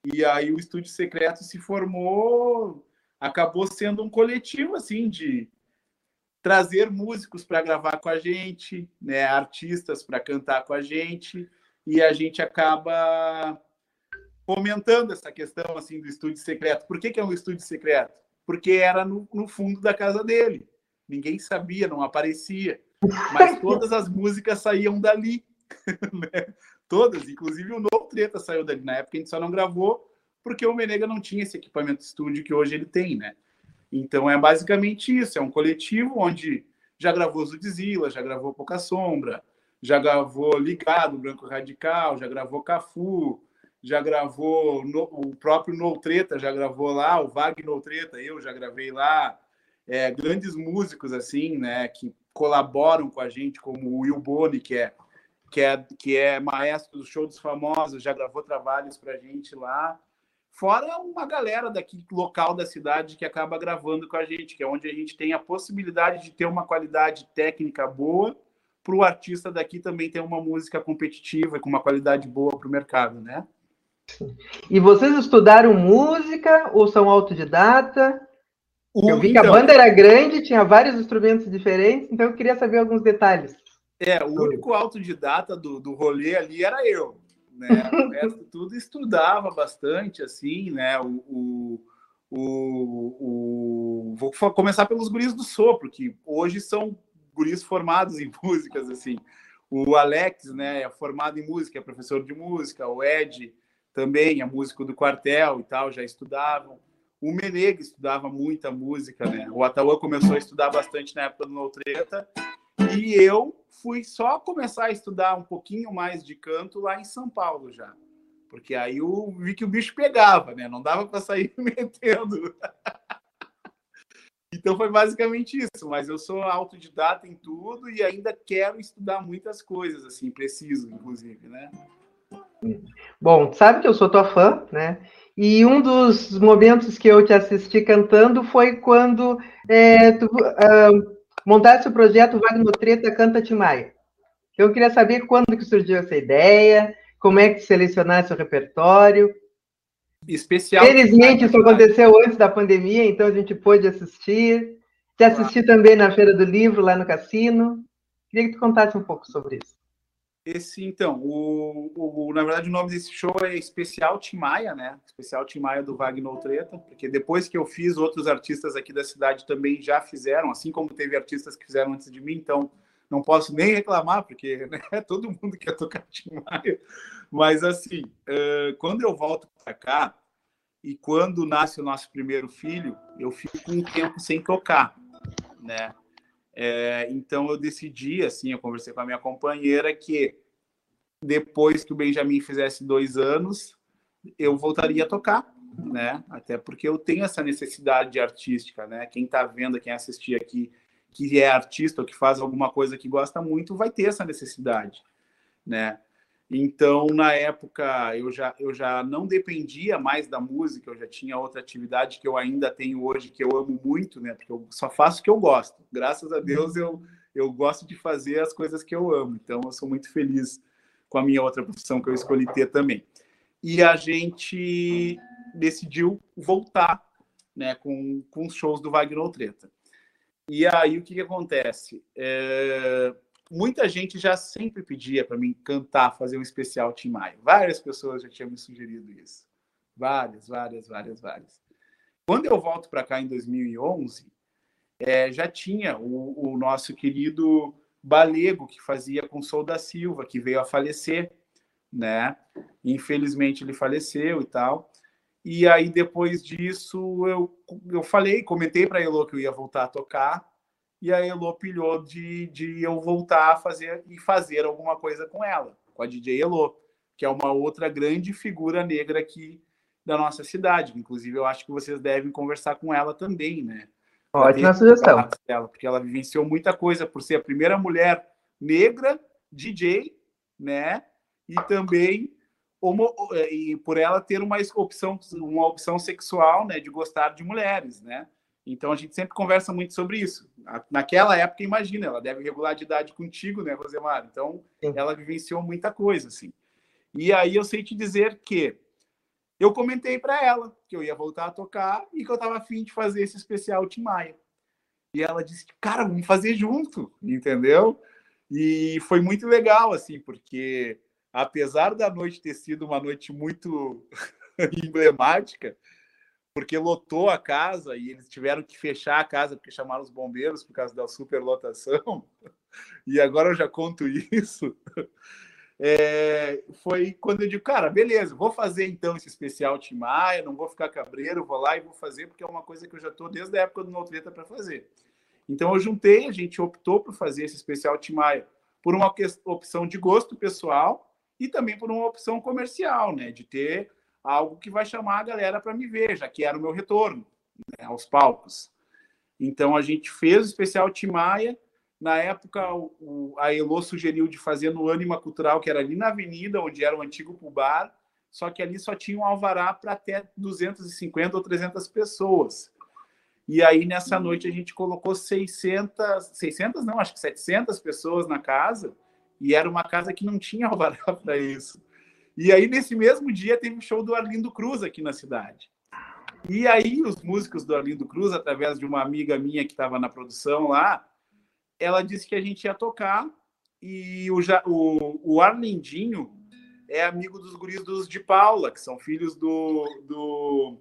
E aí o Estúdio Secreto se formou acabou sendo um coletivo assim de trazer músicos para gravar com a gente, né, artistas para cantar com a gente, e a gente acaba fomentando essa questão assim do estúdio secreto. Por que, que é um estúdio secreto? Porque era no, no fundo da casa dele. Ninguém sabia, não aparecia. Mas todas as músicas saíam dali. Né? Todas, inclusive o Novo Treta saiu dali. Na época a gente só não gravou porque o Menega não tinha esse equipamento estúdio que hoje ele tem, né? Então é basicamente isso, é um coletivo onde já gravou Zudzilla, já gravou Pouca Sombra, já gravou Ligado, Branco Radical, já gravou Cafu, já gravou no, o próprio No Treta, já gravou lá, o Wagner No Treta, eu já gravei lá. É, grandes músicos assim, né, que colaboram com a gente, como o Will Boni, que é que é que é maestro do show dos famosos, já gravou trabalhos para a gente lá. Fora uma galera daqui local da cidade que acaba gravando com a gente, que é onde a gente tem a possibilidade de ter uma qualidade técnica boa para o artista daqui também ter uma música competitiva e com uma qualidade boa para o mercado, né? E vocês estudaram música ou são autodidata? O, eu vi então, que a banda era grande, tinha vários instrumentos diferentes, então eu queria saber alguns detalhes. É, o único autodidata do, do rolê ali era eu né? O resto tudo estudava bastante, assim, né? O, o, o, o, Vou começar pelos guris do sopro, que hoje são guris formados em músicas, assim. O Alex, né, é formado em música, é professor de música. O Ed também é músico do quartel e tal, já estudavam. O Menega estudava muita música, né? O Ataúa começou a estudar bastante na época do No Treta. E eu fui só começar a estudar um pouquinho mais de canto lá em São Paulo já. Porque aí eu vi que o bicho pegava, né? Não dava para sair metendo. então foi basicamente isso, mas eu sou autodidata em tudo e ainda quero estudar muitas coisas, assim, preciso, inclusive, né? Bom, sabe que eu sou tua fã, né? E um dos momentos que eu te assisti cantando foi quando é, tu, uh, montasse o projeto Wagner Treta Canta Timaya. Eu queria saber quando que surgiu essa ideia, como é que selecionasse o repertório. Especial. Felizmente isso aconteceu antes da pandemia, então a gente pôde assistir. Te assisti também na Feira do Livro, lá no Cassino. Queria que tu contasse um pouco sobre isso. Esse, então, o, o, na verdade o nome desse show é Especial Timaya, né? Especial Timaya do Wagner Treta, porque depois que eu fiz, outros artistas aqui da cidade também já fizeram, assim como teve artistas que fizeram antes de mim, então não posso nem reclamar, porque né, todo mundo quer tocar Timaya. Mas assim, quando eu volto para cá e quando nasce o nosso primeiro filho, eu fico um tempo sem tocar, né? É, então eu decidi, assim, eu conversei com a minha companheira que depois que o Benjamin fizesse dois anos, eu voltaria a tocar, né? Até porque eu tenho essa necessidade artística, né? Quem está vendo, quem assistir aqui, que é artista ou que faz alguma coisa que gosta muito, vai ter essa necessidade, né? Então, na época, eu já, eu já não dependia mais da música, eu já tinha outra atividade que eu ainda tenho hoje, que eu amo muito, né? Porque eu só faço o que eu gosto. Graças a Deus, eu, eu gosto de fazer as coisas que eu amo. Então, eu sou muito feliz com a minha outra profissão que eu escolhi ter também. E a gente decidiu voltar né, com, com os shows do Wagner Treta. E aí, o que, que acontece? É muita gente já sempre pedia para mim cantar, fazer um especial Tim Maia. Várias pessoas já tinham me sugerido isso. Várias, várias, várias, várias. Quando eu volto para cá em 2011, é, já tinha o, o, nosso querido Balego, que fazia com Sol da Silva, que veio a falecer, né? Infelizmente ele faleceu e tal. E aí, depois disso, eu, eu falei, comentei para Elô que eu ia voltar a tocar, e a Elo pilhou de, de eu voltar a fazer e fazer alguma coisa com ela, com a DJ Elo, que é uma outra grande figura negra aqui da nossa cidade. Inclusive, eu acho que vocês devem conversar com ela também, né? Ótima sugestão. Dela, porque ela vivenciou muita coisa por ser a primeira mulher negra DJ, né? E também homo, e por ela ter uma opção, uma opção sexual, né? De gostar de mulheres, né? Então a gente sempre conversa muito sobre isso. Naquela época, imagina, ela deve regular de idade contigo, né, Rosemar? Então Sim. ela vivenciou muita coisa, assim. E aí eu sei te dizer que eu comentei para ela que eu ia voltar a tocar e que eu estava afim de fazer esse especial Tim Maia. E ela disse, cara, vamos fazer junto, entendeu? E foi muito legal, assim, porque apesar da noite ter sido uma noite muito emblemática, porque lotou a casa e eles tiveram que fechar a casa porque chamaram os bombeiros por causa da superlotação. E agora eu já conto isso. É, foi quando eu digo, cara, beleza, vou fazer então esse especial Tim Maia, não vou ficar cabreiro, vou lá e vou fazer, porque é uma coisa que eu já estou desde a época do Notreta para fazer. Então eu juntei, a gente optou por fazer esse especial Tim Maia por uma opção de gosto pessoal e também por uma opção comercial, né, de ter algo que vai chamar a galera para me ver, já que era o meu retorno né, aos palcos. Então a gente fez o especial Timaya. Na época, o, a Elo sugeriu de fazer no Anima Cultural, que era ali na avenida, onde era o antigo pubar, só que ali só tinha um alvará para até 250 ou 300 pessoas. E aí, nessa noite, a gente colocou 600, 600 não, acho que 700 pessoas na casa, e era uma casa que não tinha alvará para isso. E aí, nesse mesmo dia, teve um show do Arlindo Cruz aqui na cidade. E aí, os músicos do Arlindo Cruz, através de uma amiga minha que estava na produção lá, ela disse que a gente ia tocar. E o, o, o Arlindinho é amigo dos guris dos de Paula, que são filhos do, do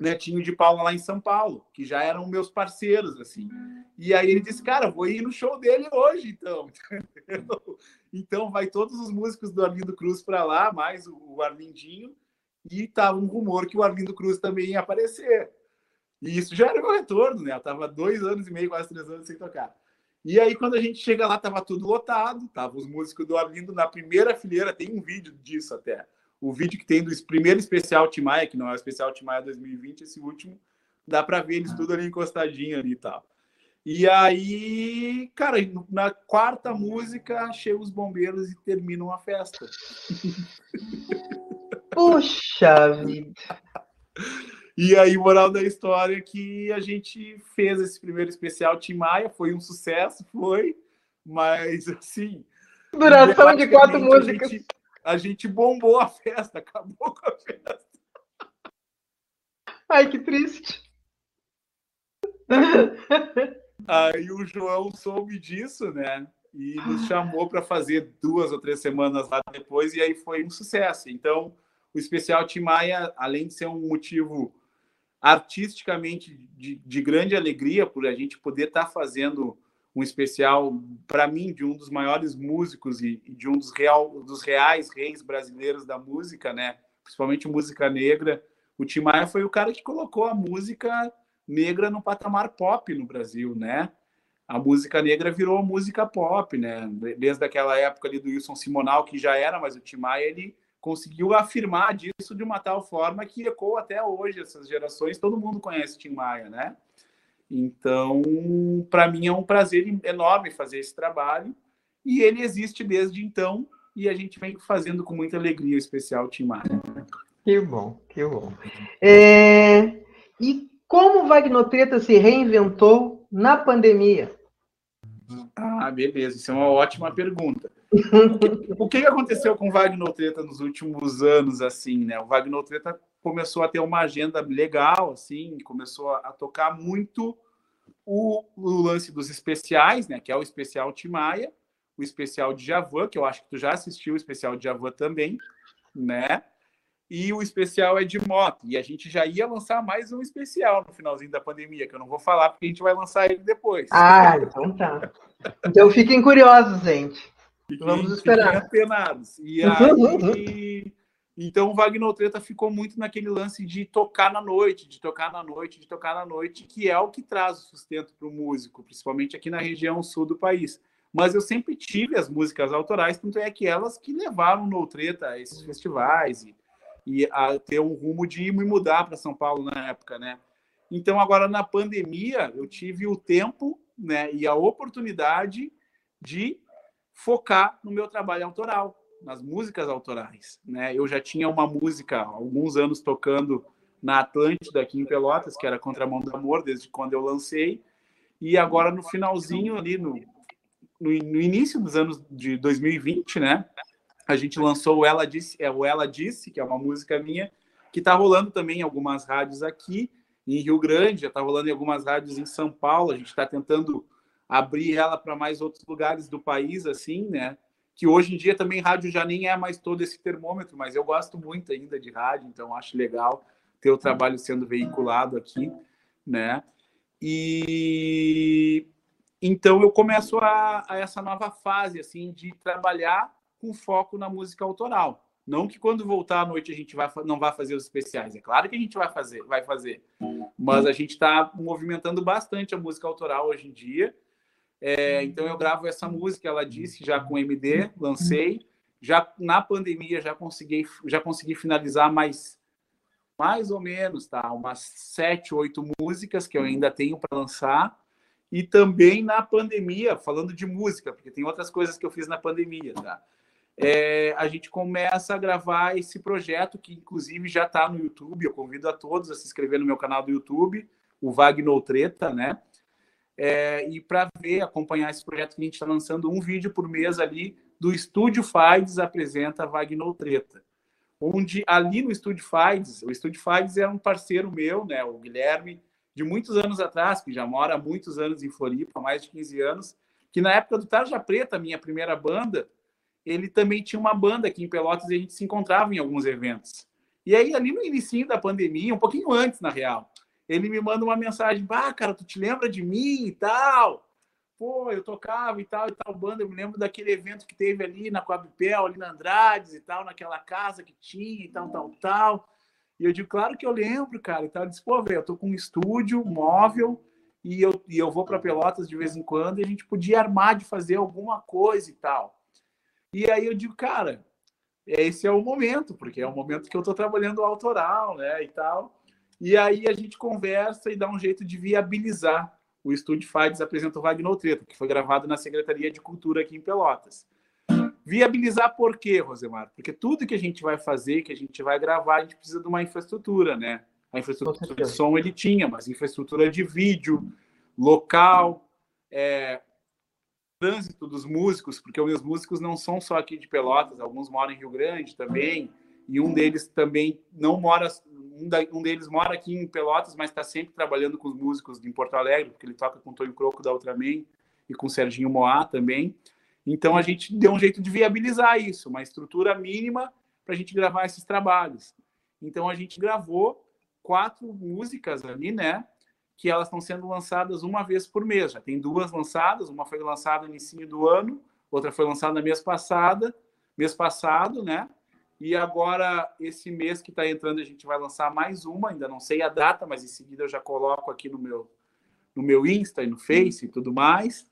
netinho de Paula lá em São Paulo, que já eram meus parceiros, assim. E aí ele disse, cara, vou ir no show dele hoje, então. então vai todos os músicos do Arlindo Cruz para lá, mais o Arlindinho, e tava um rumor que o Arlindo Cruz também ia aparecer. E isso já era meu retorno, né? Eu tava dois anos e meio, quase três anos sem tocar. E aí, quando a gente chega lá, tava tudo lotado, tava os músicos do Arlindo na primeira fileira, tem um vídeo disso até o vídeo que tem do primeiro especial Timaya, que não é o especial Timaya 2020, esse último, dá para ver eles tudo ali encostadinho ali e tal. E aí, cara, na quarta música, chegam os bombeiros e terminam a festa. Puxa vida! E aí, moral da história é que a gente fez esse primeiro especial Tim Maia, foi um sucesso, foi, mas assim. Duração de quatro músicas. Gente, a gente bombou a festa, acabou com a festa. Ai, que triste. Aí o João soube disso, né? E nos chamou para fazer duas ou três semanas lá depois, e aí foi um sucesso. Então, o especial Timaya, além de ser um motivo artisticamente de, de grande alegria por a gente poder estar tá fazendo um especial para mim de um dos maiores músicos e, de um dos, real, dos reais reis brasileiros da música, né? Principalmente música negra. O Tim Maia foi o cara que colocou a música negra no patamar pop no Brasil, né? A música negra virou música pop, né? Desde aquela época ali do Wilson Simonal, que já era, mas o Tim Maia, ele conseguiu afirmar disso de uma tal forma que ecoa até hoje essas gerações, todo mundo conhece Tim Maia, né? Então, para mim é um prazer enorme fazer esse trabalho e ele existe desde então e a gente vem fazendo com muita alegria o especial Tim Maia. Que bom, que bom. É... E como o Wagnotreta se reinventou na pandemia? Ah, beleza, isso é uma ótima pergunta. o que aconteceu com o Wagnotreta nos últimos anos, assim, né? O Wagnotreta começou a ter uma agenda legal, assim, começou a, tocar muito o, o, lance dos especiais, né? Que é o especial Timaya, o especial de Javan, que eu acho que tu já assistiu o especial de Javan também, né? E o especial é de moto. E a gente já ia lançar mais um especial no finalzinho da pandemia, que eu não vou falar porque a gente vai lançar ele depois. Ah, então tá. Então fiquem curiosos, gente. Fiquem, Vamos esperar. Fiquem apenados. E aí então o Wagner Treta ficou muito naquele lance de tocar na noite, de tocar na noite, de tocar na noite, que é o que traz o sustento para o músico, principalmente aqui na região sul do país. Mas eu sempre tive as músicas autorais, tanto é que elas que levaram no Treta a esses festivais e, e a ter um rumo de me mudar para São Paulo na época, né? Então agora na pandemia eu tive o tempo, né, e a oportunidade de focar no meu trabalho autoral nas músicas autorais. Né? Eu já tinha uma música há alguns anos tocando na Atlântida, aqui em Pelotas, que era Contramão do Amor, desde quando eu lancei. E agora, no finalzinho, ali, no, no, no início dos anos de 2020, né? A gente lançou o Ela Disse, é o Ela Disse, que é uma música minha, que está rolando também em algumas rádios aqui em Rio Grande, já está rolando em algumas rádios em São Paulo. A gente está tentando abrir ela para mais outros lugares do país, assim, né? Que hoje em dia também rádio já nem é mais todo esse termômetro, mas eu gosto muito ainda de rádio, então acho legal ter o trabalho sendo veiculado aqui, né? E então eu começo a, a essa nova fase, assim, de trabalhar com foco na música autoral. Não que quando voltar à noite a gente vai, não vai fazer os especiais. É claro que a gente vai fazer, vai fazer. Mas a gente está movimentando bastante a música autoral hoje em dia. É, então eu gravo essa música, ela disse, já com MD, lancei. Já na pandemia já consegui, já consegui finalizar mais, mais ou menos, tá? Umas sete, oito músicas que eu ainda tenho para lançar. E também na pandemia, falando de música, porque tem outras coisas que eu fiz na pandemia, tá? é, a gente começa a gravar esse projeto, que inclusive já está no YouTube. Eu convido a todos a se inscrever no meu canal do YouTube, o Wagner Treta, né? É, e para ver, acompanhar esse projeto que a gente está lançando um vídeo por mês ali do Estúdio Fides apresenta Wagner Treta. Onde ali no Estúdio Fides, o Estúdio Fides é um parceiro meu, né? O Guilherme, de muitos anos atrás, que já mora há muitos anos em Floripa, mais de 15 anos, que na época do Tarja Preta, minha primeira banda, ele também tinha uma banda aqui em Pelotas e a gente se encontrava em alguns eventos. E aí, ali no início da pandemia, um pouquinho antes, na real, ele me manda uma mensagem: Ah, cara, tu te lembra de mim e tal? Pô, eu tocava e tal e tal banda. Eu me lembro daquele evento que teve ali na Coabipel, ali na Andrades e tal, naquela casa que tinha e tal, tal, tal. E eu digo, claro que eu lembro, cara. E tal. Ele disse, pô, velho, eu tô com um estúdio móvel e eu, e eu vou para Pelotas de vez em quando e a gente podia armar de fazer alguma coisa e tal. E aí eu digo, cara, esse é o momento, porque é o momento que eu estou trabalhando autoral, né, e tal. E aí a gente conversa e dá um jeito de viabilizar. O Estúdio Fides apresenta o Wagner Treta, que foi gravado na Secretaria de Cultura aqui em Pelotas. Viabilizar por quê, Rosemar? Porque tudo que a gente vai fazer, que a gente vai gravar, a gente precisa de uma infraestrutura, né? A infraestrutura de som ele tinha, mas infraestrutura de vídeo, local, é, trânsito dos músicos, porque os músicos não são só aqui de Pelotas, alguns moram em Rio Grande também, e um deles também não mora, um, da, um deles mora aqui em Pelotas, mas está sempre trabalhando com os músicos de Porto Alegre, porque ele toca com o Tonho Croco da Ultraman e com o Serginho Moá também. Então a gente deu um jeito de viabilizar isso, uma estrutura mínima para a gente gravar esses trabalhos. Então a gente gravou quatro músicas ali, né? que elas estão sendo lançadas uma vez por mês. Já tem duas lançadas, uma foi lançada no início do ano, outra foi lançada mês passada, mês passado, né? E agora esse mês que está entrando a gente vai lançar mais uma, ainda não sei a data, mas em seguida eu já coloco aqui no meu no meu Insta e no Face e tudo mais.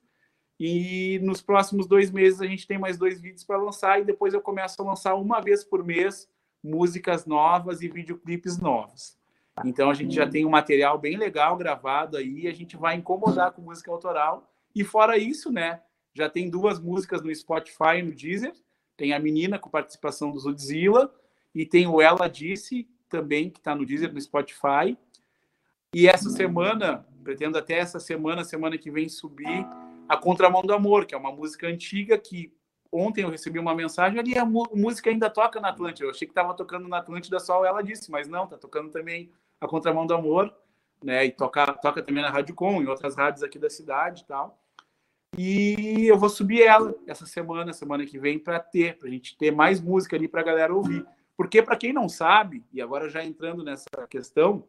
E nos próximos dois meses a gente tem mais dois vídeos para lançar e depois eu começo a lançar uma vez por mês músicas novas e videoclipes novos. Então a gente já tem um material bem legal gravado aí, a gente vai incomodar com música autoral. E fora isso, né? Já tem duas músicas no Spotify e no Deezer. Tem a menina com participação do Zudzilla e tem o Ela Disse também, que está no Deezer, no Spotify. E essa semana, pretendo até essa semana, semana que vem, subir a Contramão do Amor, que é uma música antiga que ontem eu recebi uma mensagem ali, a música ainda toca na Atlântida. Eu achei que estava tocando na Atlântida só ela disse, mas não, tá tocando também a Contramão do Amor, né? E toca, toca também na Rádio Com, em outras rádios aqui da cidade e tal. E eu vou subir ela essa semana, semana que vem, para ter, para a gente ter mais música ali para a galera ouvir. Porque, para quem não sabe, e agora já entrando nessa questão,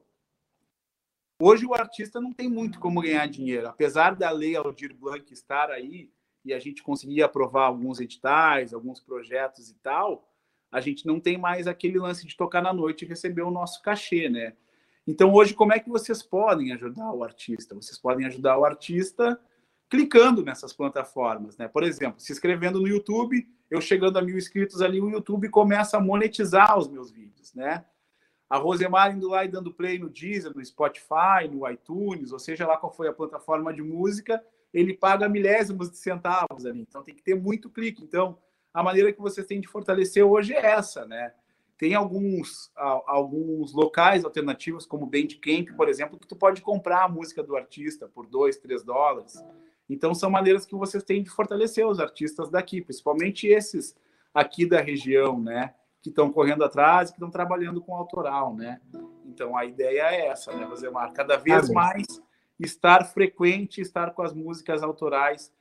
hoje o artista não tem muito como ganhar dinheiro. Apesar da lei Aldir Blanc estar aí e a gente conseguir aprovar alguns editais, alguns projetos e tal, a gente não tem mais aquele lance de tocar na noite e receber o nosso cachê, né? Então, hoje, como é que vocês podem ajudar o artista? Vocês podem ajudar o artista clicando nessas plataformas, né? Por exemplo, se inscrevendo no YouTube, eu chegando a mil inscritos ali, o YouTube começa a monetizar os meus vídeos, né? A Rosemar indo lá e dando play no Deezer, no Spotify, no iTunes, ou seja lá qual foi a plataforma de música, ele paga milésimos de centavos ali. Então tem que ter muito clique. Então, a maneira que vocês têm de fortalecer hoje é essa, né? Tem alguns, alguns locais alternativos, como Bandcamp, por exemplo, que tu pode comprar a música do artista por 2, 3 dólares. Então, são maneiras que vocês têm de fortalecer os artistas daqui, principalmente esses aqui da região, né? que estão correndo atrás, que estão trabalhando com autoral, né? Então a ideia é essa, né, Rosemar? Cada vez mais estar frequente, estar com as músicas autorais.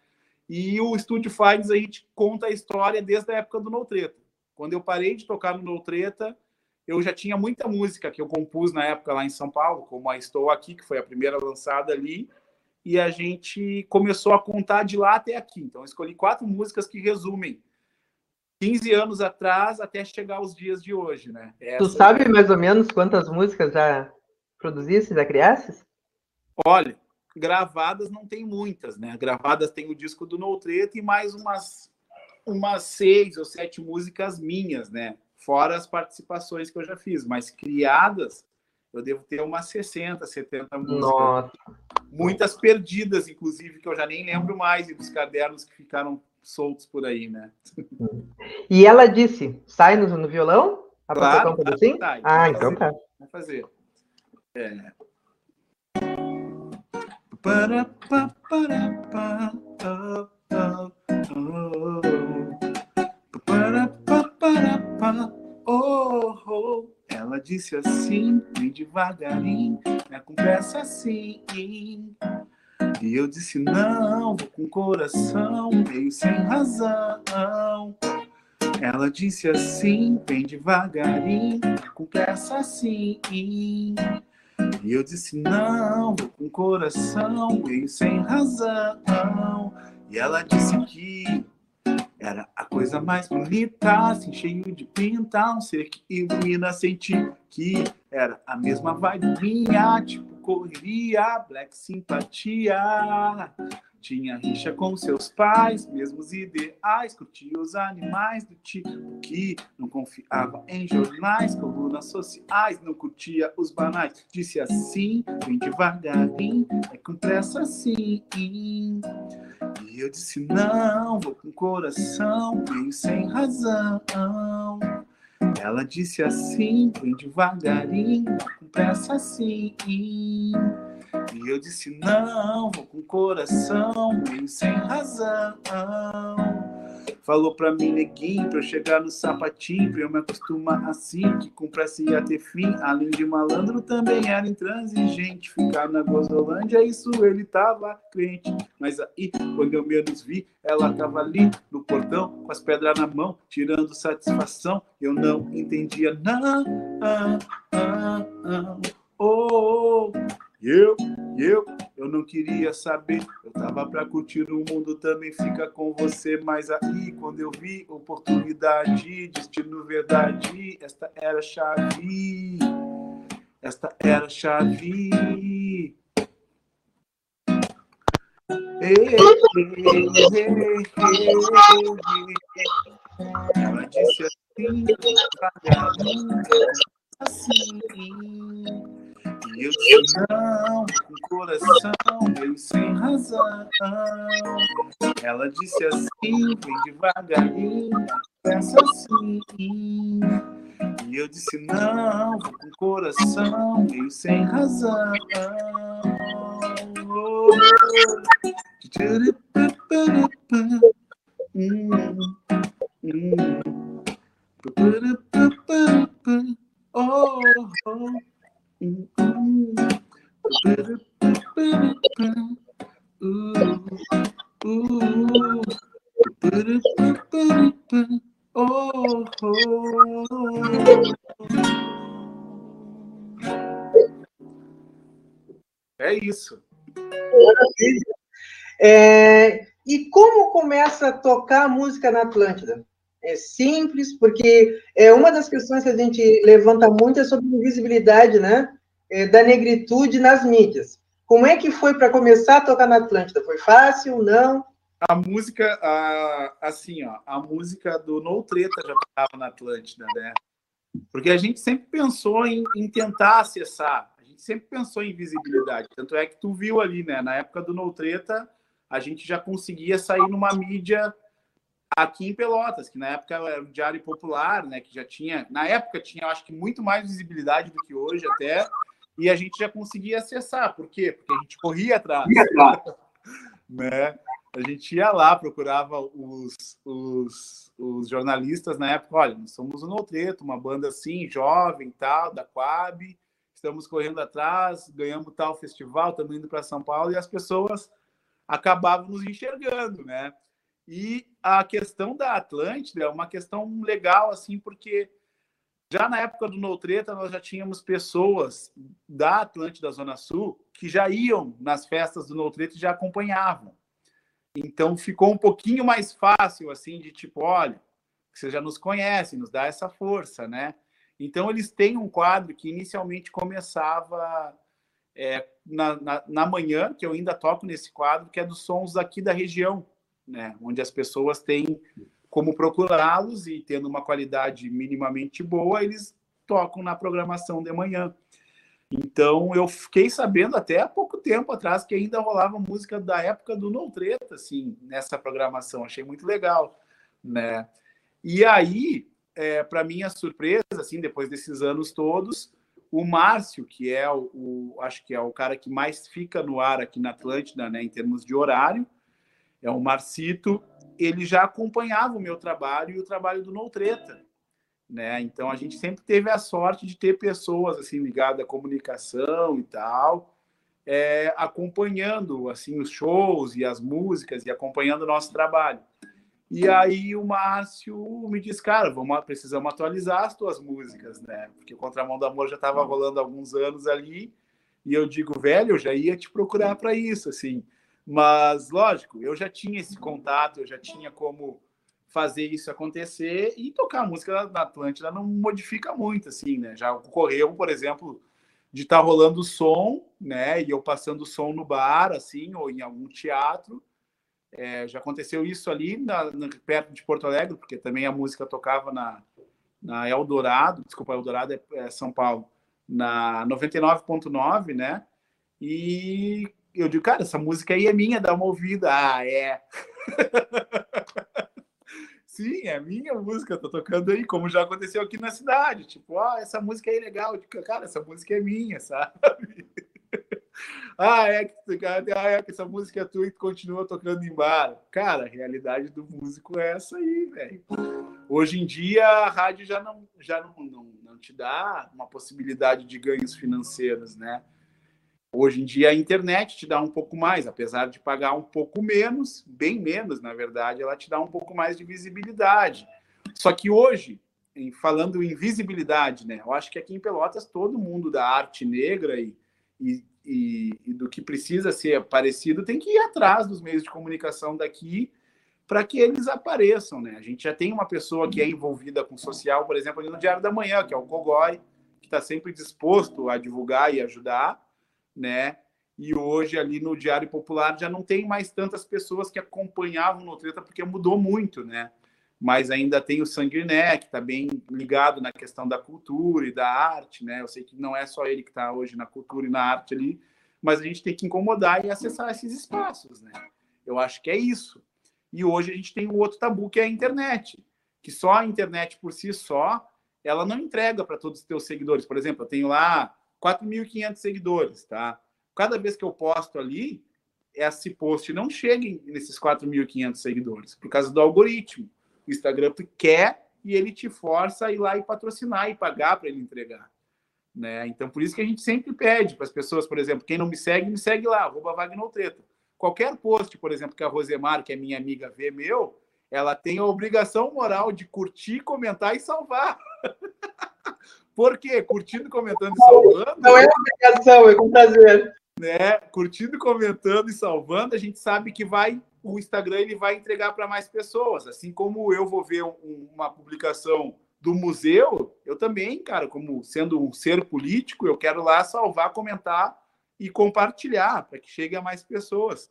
E o Estúdio Finds a gente conta a história desde a época do No Treta. Quando eu parei de tocar no No Treta, eu já tinha muita música que eu compus na época lá em São Paulo, como a Estou Aqui, que foi a primeira lançada ali, e a gente começou a contar de lá até aqui. Então, escolhi quatro músicas que resumem 15 anos atrás até chegar aos dias de hoje, né? Essa... Tu sabe mais ou menos quantas músicas já produzisse, já criasses? Olha, gravadas não tem muitas, né? Gravadas tem o disco do No Treta e mais umas, umas seis ou sete músicas minhas, né? fora as participações que eu já fiz, mas criadas, eu devo ter umas 60, 70 músicas. Nossa muitas perdidas, inclusive, que eu já nem lembro mais, e dos cadernos que ficaram soltos por aí, né? E ela disse, sai no, no violão? A claro, tá, assim? tá, então ah, então, então tá. Vai fazer. É. Oh, oh. Ela disse assim, bem devagarinho, com pressa assim. E eu disse não, vou com coração meio sem razão. Ela disse assim, bem devagarinho, com pressa assim. E eu disse não, vou com coração meio sem razão. E ela disse que era a coisa mais bonita, assim, cheio de pinta, um ser que ilumina, sentir que era a mesma vibe minha, tipo correria, black simpatia. Tinha rixa com seus pais, mesmos ideais, curtia os animais do tipo que não confiava em jornais, colunas sociais, não curtia os banais. Disse assim, bem devagarinho, é com pressa assim. E eu disse não, vou com coração, meio sem razão. Ela disse assim, bem devagarinho, com pressa assim. E eu disse não, vou com coração, meio sem razão. Falou pra mim, neguinho, pra eu chegar no sapatinho, pra eu me acostumar assim, que com pressa ia ter fim. Além de malandro, também era intransigente. Ficar na Gozolândia, isso ele tava crente. Mas aí, quando eu menos vi, ela tava ali no portão, com as pedras na mão, tirando satisfação. Eu não entendia, não. Ah, ah, ah, oh, oh. E eu, eu, eu não queria saber. Eu tava pra curtir o mundo também, fica com você. Mas aí, quando eu vi oportunidade, destino verdade, esta era chave. Esta era chave. Ela disse assim, assim. E eu disse não, com coração meio sem razão. Ela disse assim, vem devagarinho, pensa assim. E eu disse não, com coração meio sem razão. Oh, oh, oh. É isso. É, e como começa a tocar música na Atlântida? É simples, porque é uma das questões que a gente levanta muito é sobre invisibilidade, né? É, da negritude nas mídias. Como é que foi para começar a tocar na Atlântida? Foi fácil? Não? A música, a, assim, ó, a música do No Treta já estava na Atlântida, né? Porque a gente sempre pensou em, em, tentar acessar, a gente sempre pensou em visibilidade. Tanto é que tu viu ali, né? Na época do No Treta, a gente já conseguia sair numa mídia aqui em Pelotas, que na época era o Diário Popular, né, que já tinha, na época tinha, acho que muito mais visibilidade do que hoje até, e a gente já conseguia acessar. Por quê? Porque a gente corria atrás. né? a gente ia lá, procurava os, os, os jornalistas na época, olha, nós somos o Notreto, uma banda assim, jovem, tal, da Coab, estamos correndo atrás, ganhamos tal festival, estamos indo para São Paulo, e as pessoas acabavam nos enxergando, né? E a questão da Atlântida é uma questão legal, assim, porque já na época do Noutreta, nós já tínhamos pessoas da Atlântida Zona Sul que já iam nas festas do Noutreta e já acompanhavam. Então ficou um pouquinho mais fácil, assim, de tipo, olha, você já nos conhece, nos dá essa força, né? Então eles têm um quadro que inicialmente começava é, na, na, na, manhã, que eu ainda toco nesse quadro, que é dos sons aqui da região, né? Onde as pessoas têm como procurá-los e tendo uma qualidade minimamente boa, eles tocam na programação de manhã. Então eu fiquei sabendo até há pouco tempo atrás que ainda rolava música da época do No Treta, assim, nessa programação. Achei muito legal, né? E aí, é, para minha surpresa, assim, depois desses anos todos, o Márcio, que é o, o, acho que é o cara que mais fica no ar aqui na Atlântida, né, em termos de horário, é o Marcito, ele já acompanhava o meu trabalho e o trabalho do No Treta né? Então a gente sempre teve a sorte de ter pessoas assim ligadas à comunicação e tal, é, acompanhando assim os shows e as músicas e acompanhando o nosso trabalho. E aí o Márcio me disse, cara, vamos precisamos atualizar as tuas músicas, né? Porque o Contramão do Amor já estava rolando há alguns anos ali. E eu digo, velho, eu já ia te procurar para isso, assim. Mas lógico, eu já tinha esse contato, eu já tinha como fazer isso acontecer e tocar a música da Atlântida não modifica muito, assim, né? Já ocorreu, por exemplo, de estar tá rolando som, né? E eu passando som no bar, assim, ou em algum teatro. É, já aconteceu isso ali na, na, perto de Porto Alegre, porque também a música tocava na, na Eldorado, desculpa, Eldorado é, é São Paulo, na 99.9, né? E eu digo, cara, essa música aí é minha, dá uma ouvida. Ah, é. Sim, é minha música, tô tocando aí, como já aconteceu aqui na cidade. Tipo, ah, essa música aí é legal. Digo, cara, essa música é minha, sabe? ah, é que, ah, é que essa música é tua e tu continua tocando em bar. Cara, a realidade do músico é essa aí, velho. Hoje em dia, a rádio já não, já não, não, não te dá uma possibilidade de ganhos financeiros, né? Hoje em dia a internet te dá um pouco mais, apesar de pagar um pouco menos, bem menos, na verdade, ela te dá um pouco mais de visibilidade. Só que hoje, falando em visibilidade, né, eu acho que aqui em Pelotas todo mundo da arte negra e, e, e, e do que precisa ser parecido tem que ir atrás dos meios de comunicação daqui para que eles apareçam, né? A gente já tem uma pessoa que é envolvida com social, por exemplo, ali no Diário da Manhã, que é o Cogói, que está sempre disposto a divulgar e ajudar né? E hoje ali no Diário Popular já não tem mais tantas pessoas que acompanhavam no Treta porque mudou muito, né? Mas ainda tem o Sanguiné, que está bem ligado na questão da cultura e da arte, né? Eu sei que não é só ele que está hoje na cultura e na arte ali, mas a gente tem que incomodar e acessar esses espaços, né? Eu acho que é isso. E hoje a gente tem um outro tabu que é a internet, que só a internet por si só, ela não entrega para todos os teus seguidores. Por exemplo, eu tenho lá 4.500 seguidores, tá? Cada vez que eu posto ali, esse post não chega nesses 4.500 seguidores, por causa do algoritmo. O Instagram quer e ele te força a ir lá e patrocinar e pagar para ele entregar. Né? Então, por isso que a gente sempre pede para as pessoas, por exemplo, quem não me segue, me segue lá, arroba Treta. Qualquer post, por exemplo, que a Rosemar, que é minha amiga, vê meu, ela tem a obrigação moral de curtir, comentar e salvar. Por quê? Curtindo, comentando e salvando. Não é obrigação, é com prazer. Né? Curtindo, comentando e salvando, a gente sabe que vai o Instagram ele vai entregar para mais pessoas. Assim como eu vou ver um, uma publicação do museu, eu também, cara, como sendo um ser político, eu quero lá salvar, comentar e compartilhar para que chegue a mais pessoas.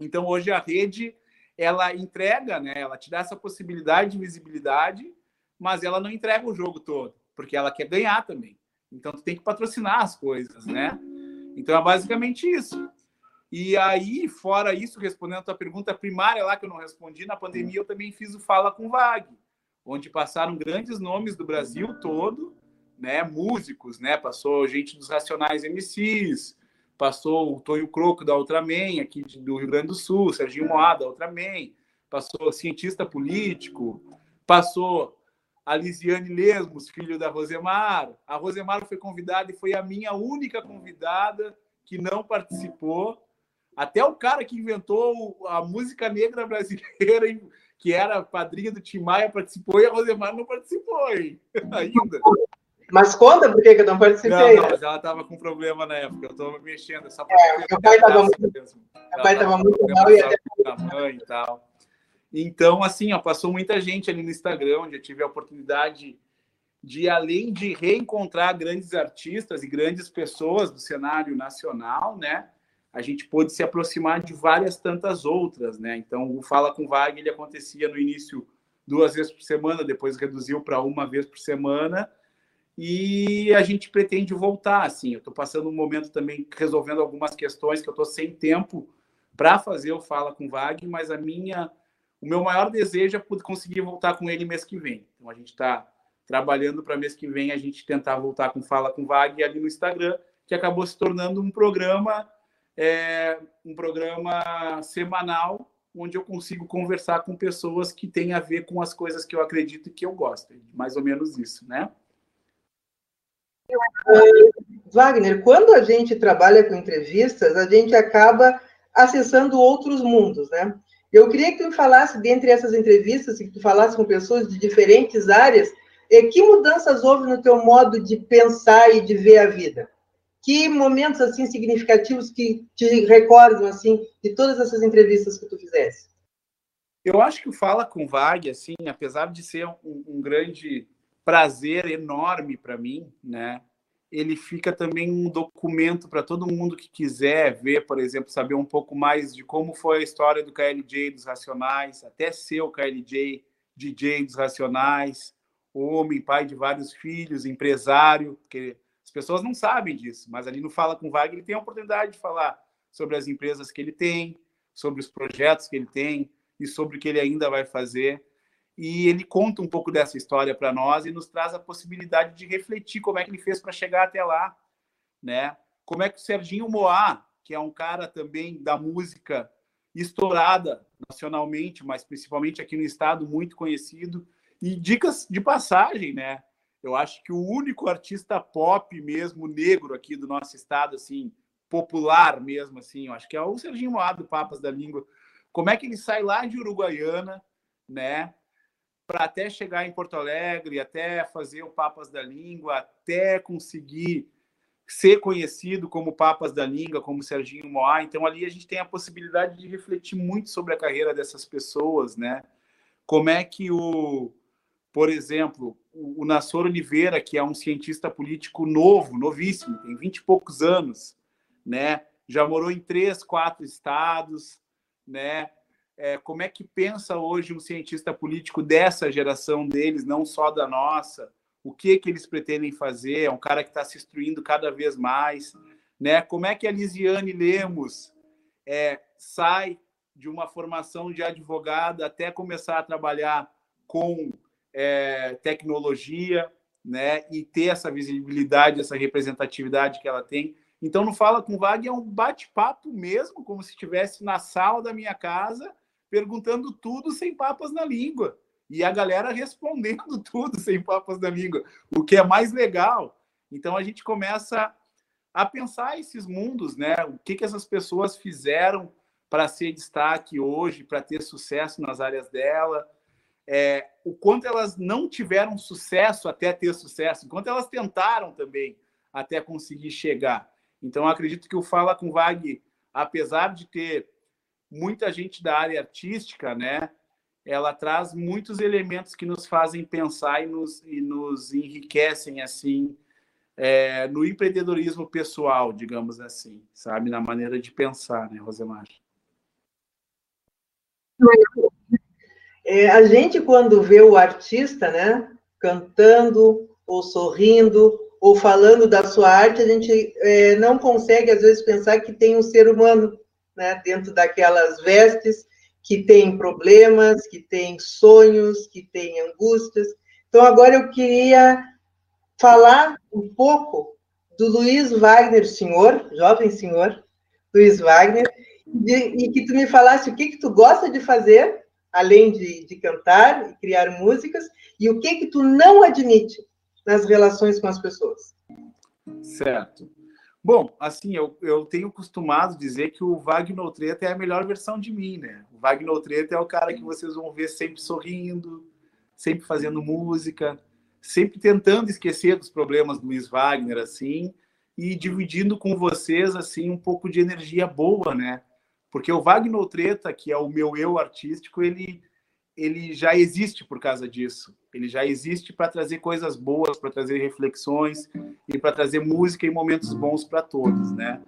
Então hoje a rede ela entrega, né? Ela te dá essa possibilidade de visibilidade, mas ela não entrega o jogo todo porque ela quer ganhar também. Então, tu tem que patrocinar as coisas, né? Então, é basicamente isso. E aí, fora isso, respondendo a tua pergunta primária lá que eu não respondi, na pandemia eu também fiz o Fala com Vag, onde passaram grandes nomes do Brasil todo, né? Músicos, né? Passou gente dos Racionais MCs, passou o Tonho Croco da Ultraman, aqui do Rio Grande do Sul, Serginho Moá da Ultraman, passou cientista político, passou a Lisiane Lesmos, filho da Rosemar. A Rosemar foi convidada e foi a minha única convidada que não participou. Até o cara que inventou a música negra brasileira, que era padrinha do Tim Maia, participou e a Rosemar não participou hein? ainda. Mas conta por que eu não participei. Não, não, mas ela estava com problema na época. Eu estou mexendo. Só é, meu pai estava muito, meu pai tava muito mal e até... mãe e tal. Então, assim, ó, passou muita gente ali no Instagram, onde eu tive a oportunidade de, além de reencontrar grandes artistas e grandes pessoas do cenário nacional, né? A gente pôde se aproximar de várias tantas outras, né? Então, o Fala com Vague, ele acontecia no início duas vezes por semana, depois reduziu para uma vez por semana, e a gente pretende voltar, assim. Eu estou passando um momento também resolvendo algumas questões que eu estou sem tempo para fazer o Fala com Vague, mas a minha o meu maior desejo é conseguir voltar com ele mês que vem. Então a gente está trabalhando para mês que vem a gente tentar voltar com Fala com Vag ali no Instagram, que acabou se tornando um programa é, um programa semanal onde eu consigo conversar com pessoas que têm a ver com as coisas que eu acredito e que eu gosto. Mais ou menos isso, né? Wagner, quando a gente trabalha com entrevistas, a gente acaba acessando outros mundos, né? Eu queria que tu me falasse, dentre essas entrevistas, que tu falasse com pessoas de diferentes áreas, que mudanças houve no teu modo de pensar e de ver a vida? Que momentos assim significativos que te recordam assim de todas essas entrevistas que tu fizesse? Eu acho que o Fala com Vag, assim, apesar de ser um, um grande prazer enorme para mim, né? Ele fica também um documento para todo mundo que quiser ver, por exemplo, saber um pouco mais de como foi a história do KLJ dos Racionais, até ser o KLJ DJ dos Racionais, homem, pai de vários filhos, empresário, que as pessoas não sabem disso, mas ali no Fala com Wagner ele tem a oportunidade de falar sobre as empresas que ele tem, sobre os projetos que ele tem e sobre o que ele ainda vai fazer e ele conta um pouco dessa história para nós e nos traz a possibilidade de refletir como é que ele fez para chegar até lá, né? Como é que o Serginho Moá, que é um cara também da música estourada nacionalmente, mas principalmente aqui no estado muito conhecido, e dicas de passagem, né? Eu acho que o único artista pop mesmo negro aqui do nosso estado, assim, popular mesmo, assim, eu acho que é o Serginho Moá do Papas da Língua. Como é que ele sai lá de Uruguaiana, né? Para até chegar em Porto Alegre, até fazer o Papas da Língua, até conseguir ser conhecido como Papas da Língua, como Serginho Moá. Então, ali a gente tem a possibilidade de refletir muito sobre a carreira dessas pessoas, né? Como é que o, por exemplo, o Nassor Oliveira, que é um cientista político novo, novíssimo, tem 20 e poucos anos, né? Já morou em três, quatro estados, né? É, como é que pensa hoje um cientista político dessa geração deles, não só da nossa, o que que eles pretendem fazer, é um cara que está se instruindo cada vez mais, né? Como é que a Lisiane Lemos é, sai de uma formação de advogada até começar a trabalhar com é, tecnologia, né? E ter essa visibilidade, essa representatividade que ela tem. Então, não fala com Vag é um bate-papo mesmo, como se estivesse na sala da minha casa perguntando tudo sem papas na língua. E a galera respondendo tudo sem papas na língua, o que é mais legal. Então a gente começa a pensar esses mundos, né? O que, que essas pessoas fizeram para ser destaque hoje, para ter sucesso nas áreas dela, é, o quanto elas não tiveram sucesso até ter sucesso, enquanto elas tentaram também até conseguir chegar. Então, acredito que o Fala com Vag, apesar de ter muita gente da área artística, né? Ela traz muitos elementos que nos fazem pensar e nos, e nos enriquecem assim é, no empreendedorismo pessoal, digamos assim, sabe, na maneira de pensar, né, Rosemar? É, a gente quando vê o artista, né, cantando ou sorrindo ou falando da sua arte, a gente é, não consegue às vezes pensar que tem um ser humano né, dentro daquelas vestes, que tem problemas, que tem sonhos, que tem angústias. Então, agora eu queria falar um pouco do Luiz Wagner, senhor, jovem senhor, Luiz Wagner, de, e que tu me falasse o que, que tu gosta de fazer, além de, de cantar e criar músicas, e o que que tu não admite nas relações com as pessoas. Certo. Bom, assim, eu, eu tenho costumado dizer que o Wagner Treta é a melhor versão de mim, né? O Wagner Treta é o cara que vocês vão ver sempre sorrindo, sempre fazendo música, sempre tentando esquecer dos problemas do Luiz Wagner, assim, e dividindo com vocês, assim, um pouco de energia boa, né? Porque o Wagner Treta, que é o meu eu artístico, ele, ele já existe por causa disso. Ele já existe para trazer coisas boas, para trazer reflexões e para trazer música e momentos bons para todos, né?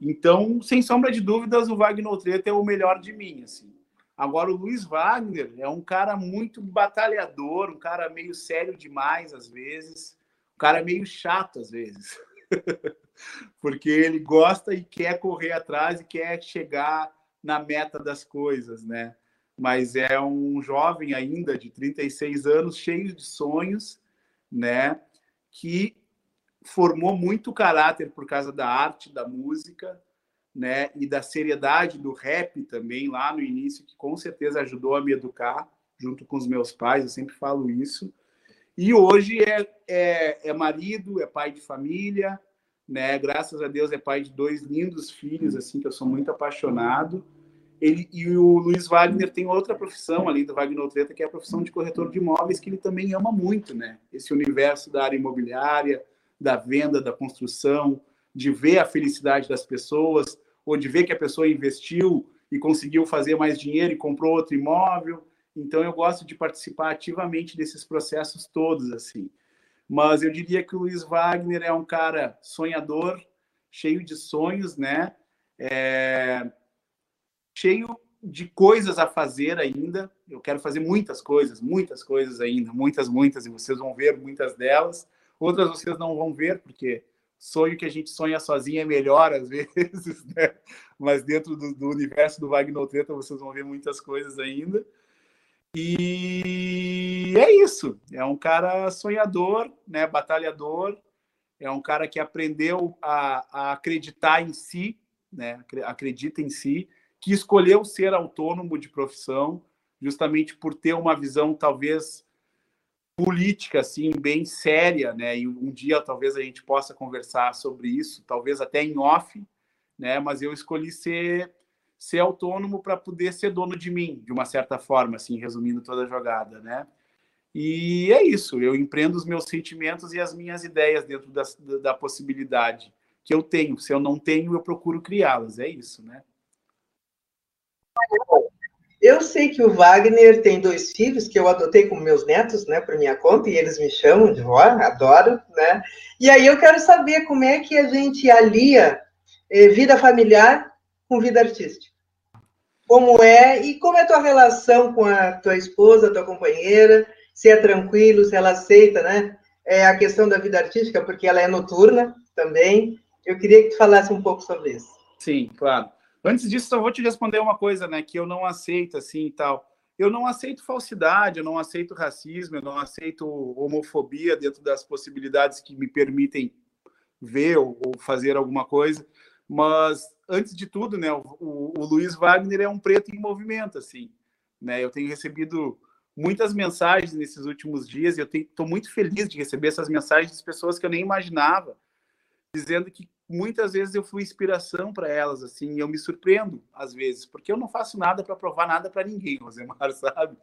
Então, sem sombra de dúvidas, o Wagner Treta é o melhor de mim, assim. Agora, o Luiz Wagner é um cara muito batalhador, um cara meio sério demais, às vezes, um cara meio chato, às vezes. Porque ele gosta e quer correr atrás e quer chegar na meta das coisas, né? Mas é um jovem ainda de 36 anos, cheio de sonhos, né? Que formou muito caráter por causa da arte, da música, né, e da seriedade do rap também lá no início, que com certeza ajudou a me educar junto com os meus pais, eu sempre falo isso. E hoje é, é, é marido, é pai de família, né? Graças a Deus é pai de dois lindos filhos, assim que eu sou muito apaixonado. Ele e o Luiz Wagner tem outra profissão além do Wagner Treta, que é a profissão de corretor de imóveis, que ele também ama muito, né? Esse universo da área imobiliária, da venda, da construção, de ver a felicidade das pessoas, ou de ver que a pessoa investiu e conseguiu fazer mais dinheiro e comprou outro imóvel. Então eu gosto de participar ativamente desses processos todos assim. Mas eu diria que o Luiz Wagner é um cara sonhador, cheio de sonhos, né? É... cheio de coisas a fazer ainda. Eu quero fazer muitas coisas, muitas coisas ainda, muitas, muitas, e vocês vão ver muitas delas. Outras vocês não vão ver, porque sonho que a gente sonha sozinho é melhor às vezes, né? Mas dentro do, do universo do Wagner Treta vocês vão ver muitas coisas ainda. E é isso. É um cara sonhador, né? Batalhador. É um cara que aprendeu a, a acreditar em si, né? Acredita em si, que escolheu ser autônomo de profissão, justamente por ter uma visão talvez política assim bem séria, né? E um dia talvez a gente possa conversar sobre isso, talvez até em off, né? Mas eu escolhi ser ser autônomo para poder ser dono de mim, de uma certa forma, assim, resumindo toda a jogada, né? E é isso, eu empreendo os meus sentimentos e as minhas ideias dentro da, da possibilidade que eu tenho. Se eu não tenho, eu procuro criá-las, é isso, né? Eu sei que o Wagner tem dois filhos que eu adotei como meus netos, né, por minha conta, e eles me chamam de vó, adoro, né? E aí eu quero saber como é que a gente alia eh, vida familiar com vida artística. Como é e como é a tua relação com a tua esposa, tua companheira, se é tranquilo, se ela aceita, né? É a questão da vida artística, porque ela é noturna também. Eu queria que tu falasse um pouco sobre isso. Sim, claro. Antes disso, só vou te responder uma coisa, né, que eu não aceito assim e tal. Eu não aceito falsidade, eu não aceito racismo, eu não aceito homofobia dentro das possibilidades que me permitem ver ou, ou fazer alguma coisa. Mas antes de tudo, né, o, o, Luiz Wagner é um preto em movimento, assim, né? Eu tenho recebido muitas mensagens nesses últimos dias e eu estou muito feliz de receber essas mensagens de pessoas que eu nem imaginava, dizendo que muitas vezes eu fui inspiração para elas, assim, e eu me surpreendo às vezes, porque eu não faço nada para provar nada para ninguém, Rosemar, sabe?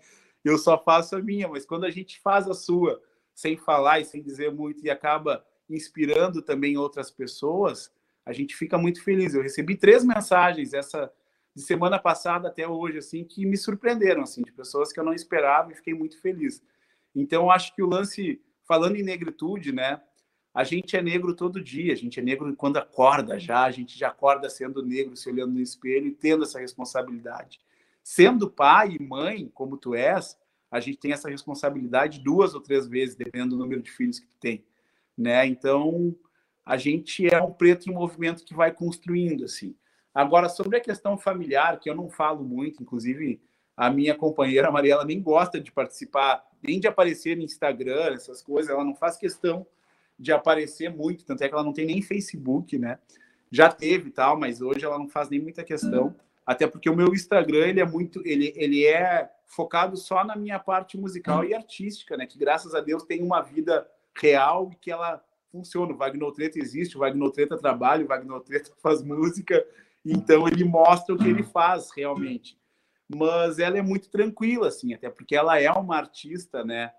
Eu só faço a minha, mas quando a gente faz a sua, sem falar e sem dizer muito, e acaba inspirando também outras pessoas, a gente fica muito feliz. Eu recebi três mensagens essa de semana passada até hoje, assim, que me surpreenderam, assim, de pessoas que eu não esperava e fiquei muito feliz. Então, acho que o lance, falando em negritude, né, a gente é negro todo dia, a gente é negro quando acorda já, a gente já acorda sendo negro, se olhando no espelho e tendo essa responsabilidade. Sendo pai e mãe, como tu és, a gente tem essa responsabilidade duas ou três vezes, dependendo do número de filhos que tu tem, né? Então, a gente é um preto em movimento que vai construindo, assim. Agora, sobre a questão familiar, que eu não falo muito, inclusive a minha companheira Mariela nem gosta de participar, nem de aparecer no Instagram, essas coisas, ela não faz questão de aparecer muito, tanto é que ela não tem nem Facebook, né? Já teve tal, mas hoje ela não faz nem muita questão, até porque o meu Instagram ele é muito, ele, ele é focado só na minha parte musical e artística, né? Que graças a Deus tem uma vida real e que ela funciona. O Wagner Treta existe, o Wagner Treta trabalha, o Wagner Treta faz música, então ele mostra o que ele faz realmente. Mas ela é muito tranquila, assim, até porque ela é uma artista, né?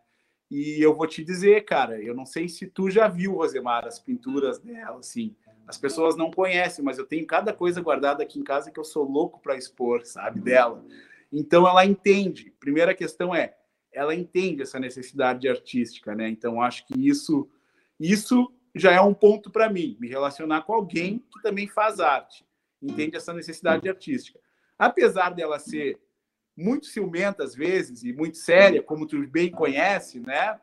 E eu vou te dizer, cara, eu não sei se tu já viu, Rosemar, as pinturas dela, assim. As pessoas não conhecem, mas eu tenho cada coisa guardada aqui em casa que eu sou louco para expor, sabe, dela. Então ela entende. Primeira questão é, ela entende essa necessidade artística, né? Então acho que isso isso já é um ponto para mim, me relacionar com alguém que também faz arte, entende essa necessidade artística. Apesar dela ser muito ciumenta às vezes e muito séria, como tu bem conhece, né?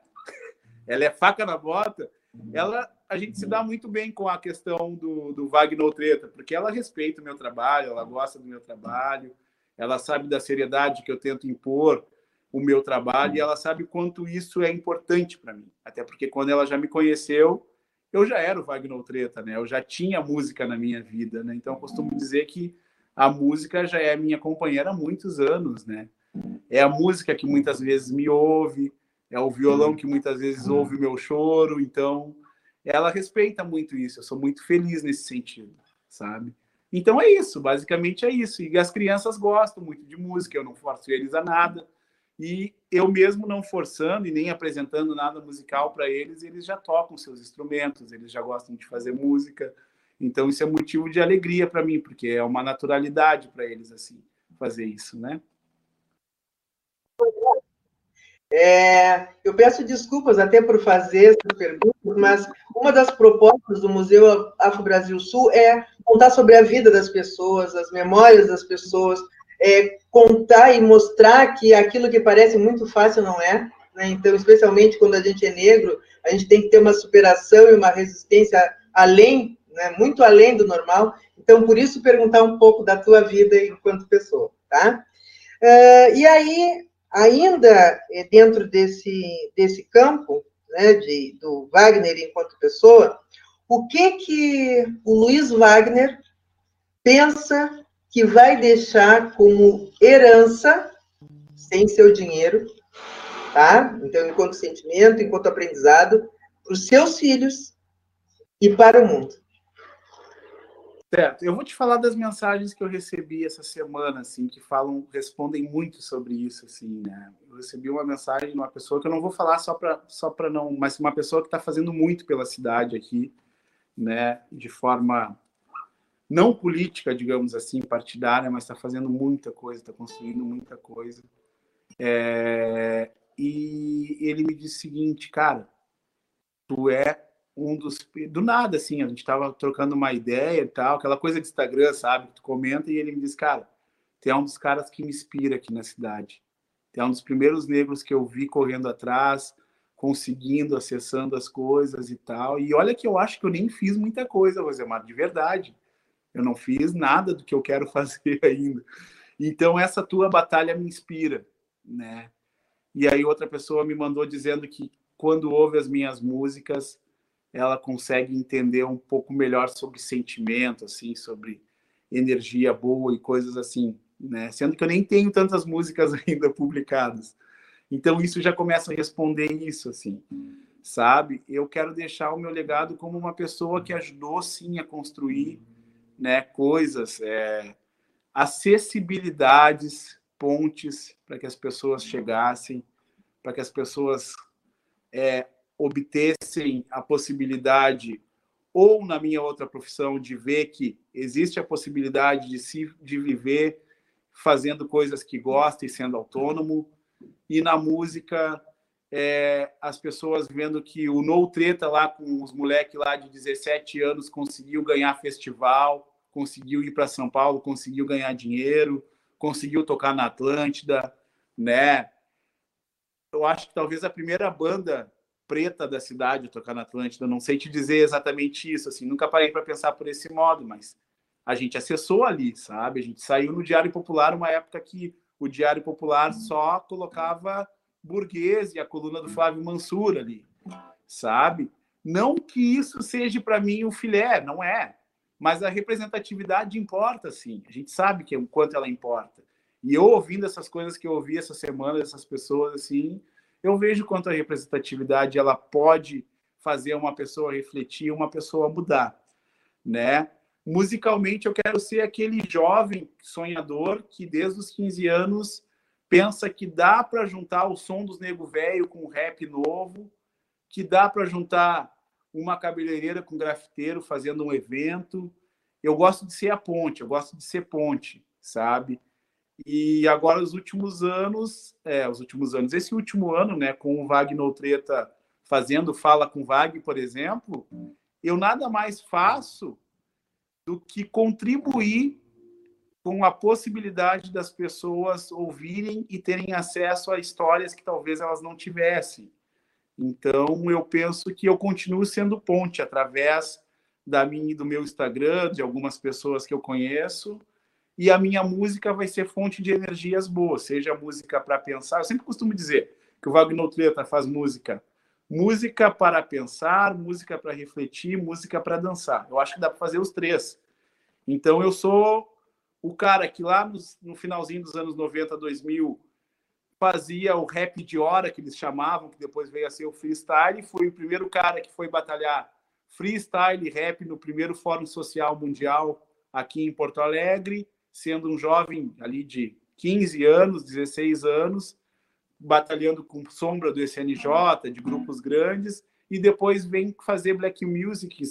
Ela é faca na bota. Ela, a gente se dá muito bem com a questão do, do Wagner Treta, porque ela respeita o meu trabalho, ela gosta do meu trabalho, ela sabe da seriedade que eu tento impor o meu trabalho e ela sabe quanto isso é importante para mim. Até porque quando ela já me conheceu, eu já era o Wagner Treta, né? Eu já tinha música na minha vida, né? Então eu costumo dizer que a música já é minha companheira há muitos anos, né? É a música que muitas vezes me ouve, é o violão que muitas vezes ouve o meu choro, então ela respeita muito isso. Eu sou muito feliz nesse sentido, sabe? Então é isso, basicamente é isso. E as crianças gostam muito de música, eu não forço eles a nada. E eu mesmo não forçando e nem apresentando nada musical para eles, eles já tocam seus instrumentos, eles já gostam de fazer música. Então isso é motivo de alegria para mim, porque é uma naturalidade para eles assim fazer isso, né? É, eu peço desculpas até por fazer essas perguntas, mas uma das propostas do Museu Afro Brasil Sul é contar sobre a vida das pessoas, as memórias das pessoas, é, contar e mostrar que aquilo que parece muito fácil não é. Né? Então, especialmente quando a gente é negro, a gente tem que ter uma superação e uma resistência além, né? muito além do normal. Então, por isso, perguntar um pouco da tua vida enquanto pessoa, tá? Uh, e aí, ainda é, dentro desse, desse campo, né, de, do Wagner enquanto pessoa, o que que o Luiz Wagner pensa que vai deixar como herança, sem seu dinheiro, tá? Então, enquanto sentimento, enquanto aprendizado, para os seus filhos e para o mundo. Certo. Eu vou te falar das mensagens que eu recebi essa semana, assim, que falam, respondem muito sobre isso, assim, né? Eu recebi uma mensagem de uma pessoa que eu não vou falar só para só para não, mas uma pessoa que está fazendo muito pela cidade aqui, né? De forma não política, digamos assim, partidária, mas está fazendo muita coisa, está construindo muita coisa. É... E ele me disse o seguinte, cara, tu é um dos. Do nada, assim, a gente estava trocando uma ideia e tal, aquela coisa de Instagram, sabe? Que tu comenta, e ele me diz, cara, tem um dos caras que me inspira aqui na cidade. Tem um dos primeiros negros que eu vi correndo atrás, conseguindo, acessando as coisas e tal. E olha que eu acho que eu nem fiz muita coisa, Rosemar, de verdade. Eu não fiz nada do que eu quero fazer ainda. Então, essa tua batalha me inspira, né? E aí, outra pessoa me mandou dizendo que quando ouve as minhas músicas, ela consegue entender um pouco melhor sobre sentimento, assim, sobre energia boa e coisas assim, né? Sendo que eu nem tenho tantas músicas ainda publicadas. Então isso já começa a responder isso, assim, sabe? Eu quero deixar o meu legado como uma pessoa que ajudou sim a construir, né, coisas, é, acessibilidades, pontes para que as pessoas chegassem, para que as pessoas é, obtessem a possibilidade ou na minha outra profissão de ver que existe a possibilidade de se de viver fazendo coisas que gosta e sendo autônomo e na música é, as pessoas vendo que o No Treta lá com os moleques lá de 17 anos conseguiu ganhar festival, conseguiu ir para São Paulo, conseguiu ganhar dinheiro, conseguiu tocar na Atlântida, né? Eu acho que talvez a primeira banda preta da cidade tocar na Atlântida. Não sei te dizer exatamente isso, assim, nunca parei para pensar por esse modo, mas a gente acessou ali, sabe? A gente saiu no Diário Popular, uma época que o Diário Popular só colocava burguês e a coluna do Flávio Mansur ali, sabe? Não que isso seja para mim o filé, não é. Mas a representatividade importa, sim. A gente sabe que o quanto ela importa. E eu ouvindo essas coisas que eu ouvi essa semana dessas pessoas, assim, eu vejo quanto a representatividade ela pode fazer uma pessoa refletir, uma pessoa mudar, né? Musicalmente, eu quero ser aquele jovem sonhador que desde os 15 anos pensa que dá para juntar o som dos nego velho com o rap novo, que dá para juntar uma cabeleireira com grafiteiro fazendo um evento. Eu gosto de ser a ponte, eu gosto de ser ponte, sabe? E agora os últimos anos, é, os últimos anos, esse último ano, né, com o Wagner Treta fazendo Fala com Vag, por exemplo, eu nada mais faço do que contribuir com a possibilidade das pessoas ouvirem e terem acesso a histórias que talvez elas não tivessem. Então, eu penso que eu continuo sendo ponte através da minha do meu Instagram, de algumas pessoas que eu conheço, e a minha música vai ser fonte de energias boas, seja música para pensar. Eu sempre costumo dizer que o Wagner Treta faz música música para pensar, música para refletir, música para dançar. Eu acho que dá para fazer os três. Então, eu sou o cara que lá no, finalzinho dos anos 90, 2000, fazia o rap de hora, que eles chamavam, que depois veio a ser o freestyle. Foi o primeiro cara que foi batalhar freestyle rap no primeiro Fórum Social Mundial aqui em Porto Alegre, sendo um jovem ali de 15 anos, 16 anos batalhando com sombra do SNJ, de grupos grandes, e depois vem fazer black music,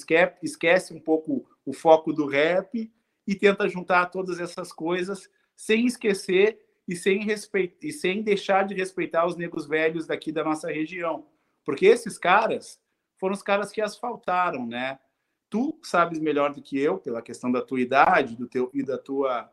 esquece um pouco o foco do rap e tenta juntar todas essas coisas sem esquecer e sem respeitar e sem deixar de respeitar os negros velhos daqui da nossa região, porque esses caras foram os caras que asfaltaram, né? Tu sabes melhor do que eu pela questão da tua idade, do teu e da tua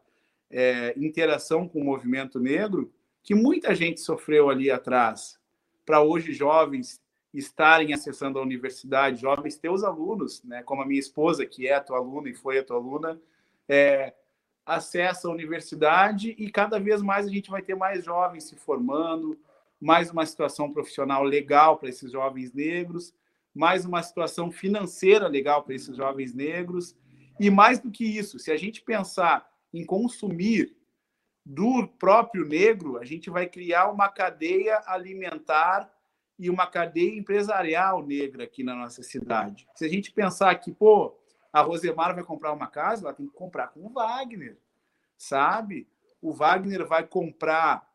é, interação com o movimento negro, que muita gente sofreu ali atrás, para hoje jovens estarem acessando a universidade, jovens teus alunos, né, como a minha esposa, que é a tua aluna e foi a tua aluna, é, acessa a universidade e cada vez mais a gente vai ter mais jovens se formando, mais uma situação profissional legal para esses jovens negros, mais uma situação financeira legal para esses jovens negros, e mais do que isso, se a gente pensar em consumir do próprio negro, a gente vai criar uma cadeia alimentar e uma cadeia empresarial negra aqui na nossa cidade. Se a gente pensar que, pô, a Rosemar vai comprar uma casa, ela tem que comprar com o Wagner, sabe? O Wagner vai comprar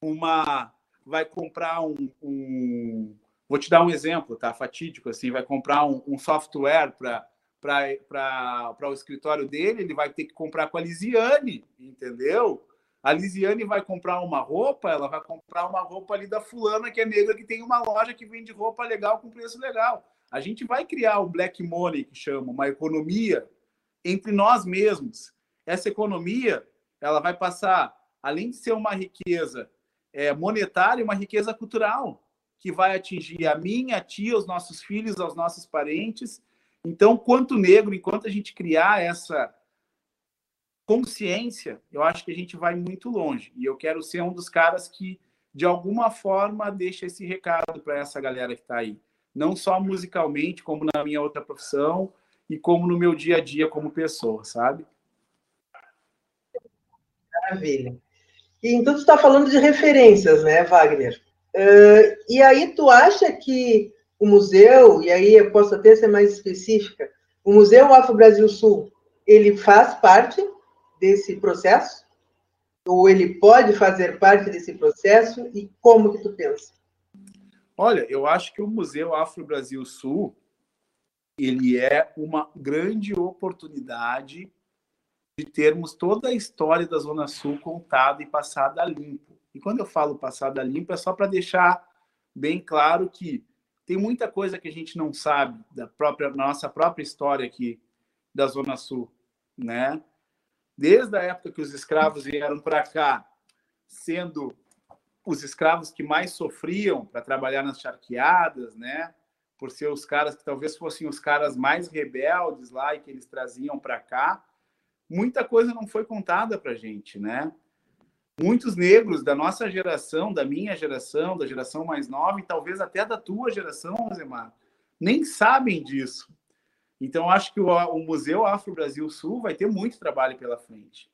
uma. Vai comprar um. um vou te dar um exemplo, tá? Fatídico, assim, vai comprar um, um software para para o escritório dele, ele vai ter que comprar com a Lisiane, entendeu? A Lisiane vai comprar uma roupa, ela vai comprar uma roupa ali da fulana que é negra, que tem uma loja que vende roupa legal com preço legal. A gente vai criar o black money, que chama, uma economia entre nós mesmos. Essa economia, ela vai passar, além de ser uma riqueza é, monetária, uma riqueza cultural, que vai atingir a minha, a tia, os nossos filhos, aos nossos parentes. Então, quanto negro, enquanto a gente criar essa consciência, eu acho que a gente vai muito longe. E eu quero ser um dos caras que, de alguma forma, deixa esse recado para essa galera que está aí. Não só musicalmente, como na minha outra profissão e como no meu dia a dia como pessoa, sabe? Maravilha. E, então, tu está falando de referências, né, Wagner? Uh, e aí, tu acha que o museu, e aí eu posso até ser mais específica, o Museu Afro Brasil Sul, ele faz parte desse processo? Ou ele pode fazer parte desse processo? E como que tu pensa? Olha, eu acho que o Museu Afro Brasil Sul ele é uma grande oportunidade de termos toda a história da Zona Sul contada e passada a limpo. E quando eu falo passada a limpo, é só para deixar bem claro que tem muita coisa que a gente não sabe da própria nossa própria história aqui da Zona Sul, né? desde a época que os escravos vieram para cá, sendo os escravos que mais sofriam para trabalhar nas charqueadas, né? Por ser os caras que talvez fossem os caras mais rebeldes lá e que eles traziam para cá, muita coisa não foi contada para gente, né? Muitos negros da nossa geração, da minha geração, da geração mais nova e talvez até da tua geração, Rosemar, nem sabem disso. Então, acho que o, o Museu Afro Brasil Sul vai ter muito trabalho pela frente.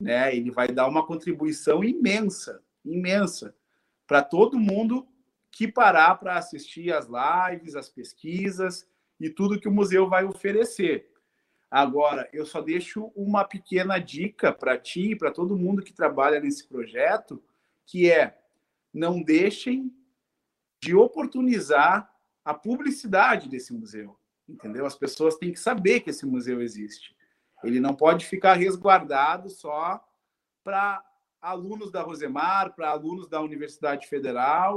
Né? Ele vai dar uma contribuição imensa, imensa, para todo mundo que parar para assistir as lives, as pesquisas e tudo que o museu vai oferecer. Agora, eu só deixo uma pequena dica para ti e para todo mundo que trabalha nesse projeto, que é não deixem de oportunizar a publicidade desse museu, entendeu? As pessoas têm que saber que esse museu existe. Ele não pode ficar resguardado só para alunos da Rosemar, para alunos da Universidade Federal,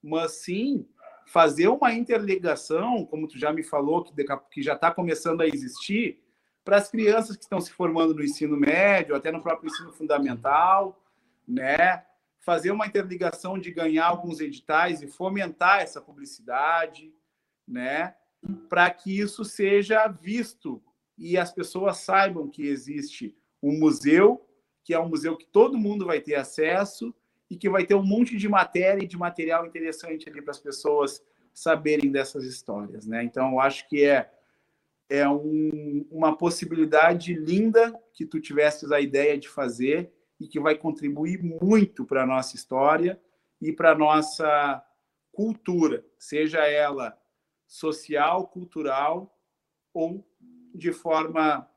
mas sim fazer uma interligação, como tu já me falou, que, que já está começando a existir, para as crianças que estão se formando no ensino médio, até no próprio ensino fundamental, né? Fazer uma interligação de ganhar alguns editais e fomentar essa publicidade, né? Para que isso seja visto e as pessoas saibam que existe um museu, que é um museu que todo mundo vai ter acesso e que vai ter um monte de matéria e de material interessante ali para as pessoas saberem dessas histórias, né? Então, eu acho que é é um, uma possibilidade linda que tu tivesses a ideia de fazer e que vai contribuir muito para a nossa história e para a nossa cultura, seja ela social, cultural ou de forma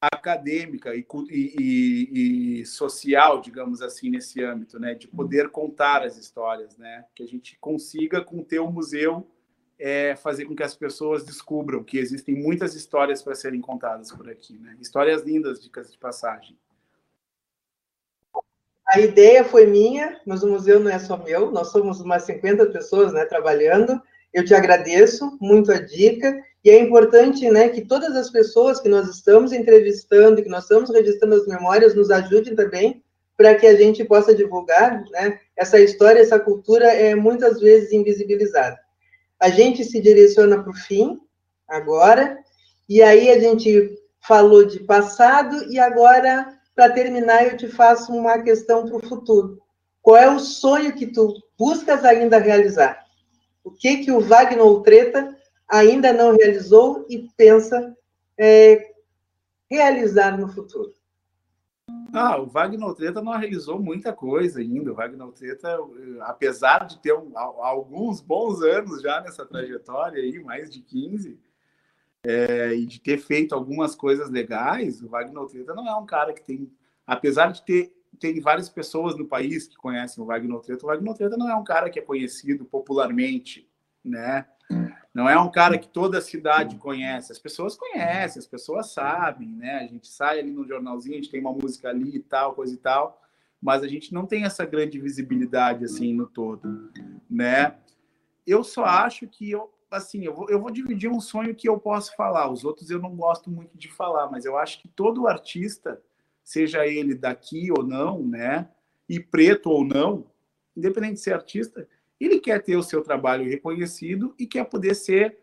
acadêmica e, e, e, social, digamos assim, nesse âmbito, né, de poder contar as histórias, né, que a gente consiga com o teu museu é, fazer com que as pessoas descubram que existem muitas histórias para serem contadas por aqui, né, histórias lindas, dicas de passagem. A ideia foi minha, mas o museu não é só meu, nós somos umas 50 pessoas, né, trabalhando. Eu te agradeço muito a dica e é importante né, que todas as pessoas que nós estamos entrevistando, que nós estamos registrando as memórias, nos ajudem também para que a gente possa divulgar né, essa história, essa cultura é muitas vezes invisibilizada. A gente se direciona para o fim, agora, e aí a gente falou de passado, e agora, para terminar, eu te faço uma questão para o futuro. Qual é o sonho que tu buscas ainda realizar? O que que o Wagner Treta ainda não realizou e pensa é, realizar no futuro? Ah, o Wagner Treta não realizou muita coisa ainda. O Wagner Treta, apesar de ter um, alguns bons anos já nessa trajetória aí, mais de 15, é, e de ter feito algumas coisas legais, o Wagner Treta não é um cara que tem, apesar de ter tem várias pessoas no país que conhecem o Wagner Treta, o Wagner Treta não é um cara que é conhecido popularmente, né? Não é um cara que toda a cidade conhece. As pessoas conhecem, as pessoas sabem, né? A gente sai ali no jornalzinho, a gente tem uma música ali e tal, coisa e tal, mas a gente não tem essa grande visibilidade assim no todo, né? Eu só acho que eu, assim, eu vou, eu vou dividir um sonho que eu posso falar. Os outros eu não gosto muito de falar, mas eu acho que todo artista, seja ele daqui ou não, né? E preto ou não, independente de ser artista, ele quer ter o seu trabalho reconhecido e quer poder ser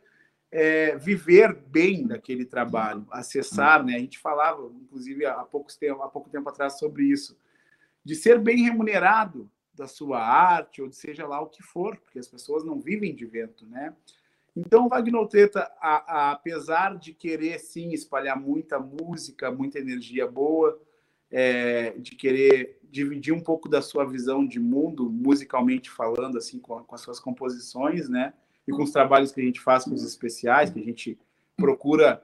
é, viver bem daquele trabalho, acessar, né? A gente falava, inclusive há pouco tempo, há pouco tempo atrás sobre isso, de ser bem remunerado da sua arte ou de seja lá o que for, porque as pessoas não vivem de vento, né? Então, Wagner Treta, a, a, apesar de querer sim espalhar muita música, muita energia boa, é, de querer dividir um pouco da sua visão de mundo, musicalmente falando, assim, com, com as suas composições, né? E com os trabalhos que a gente faz com os especiais, que a gente procura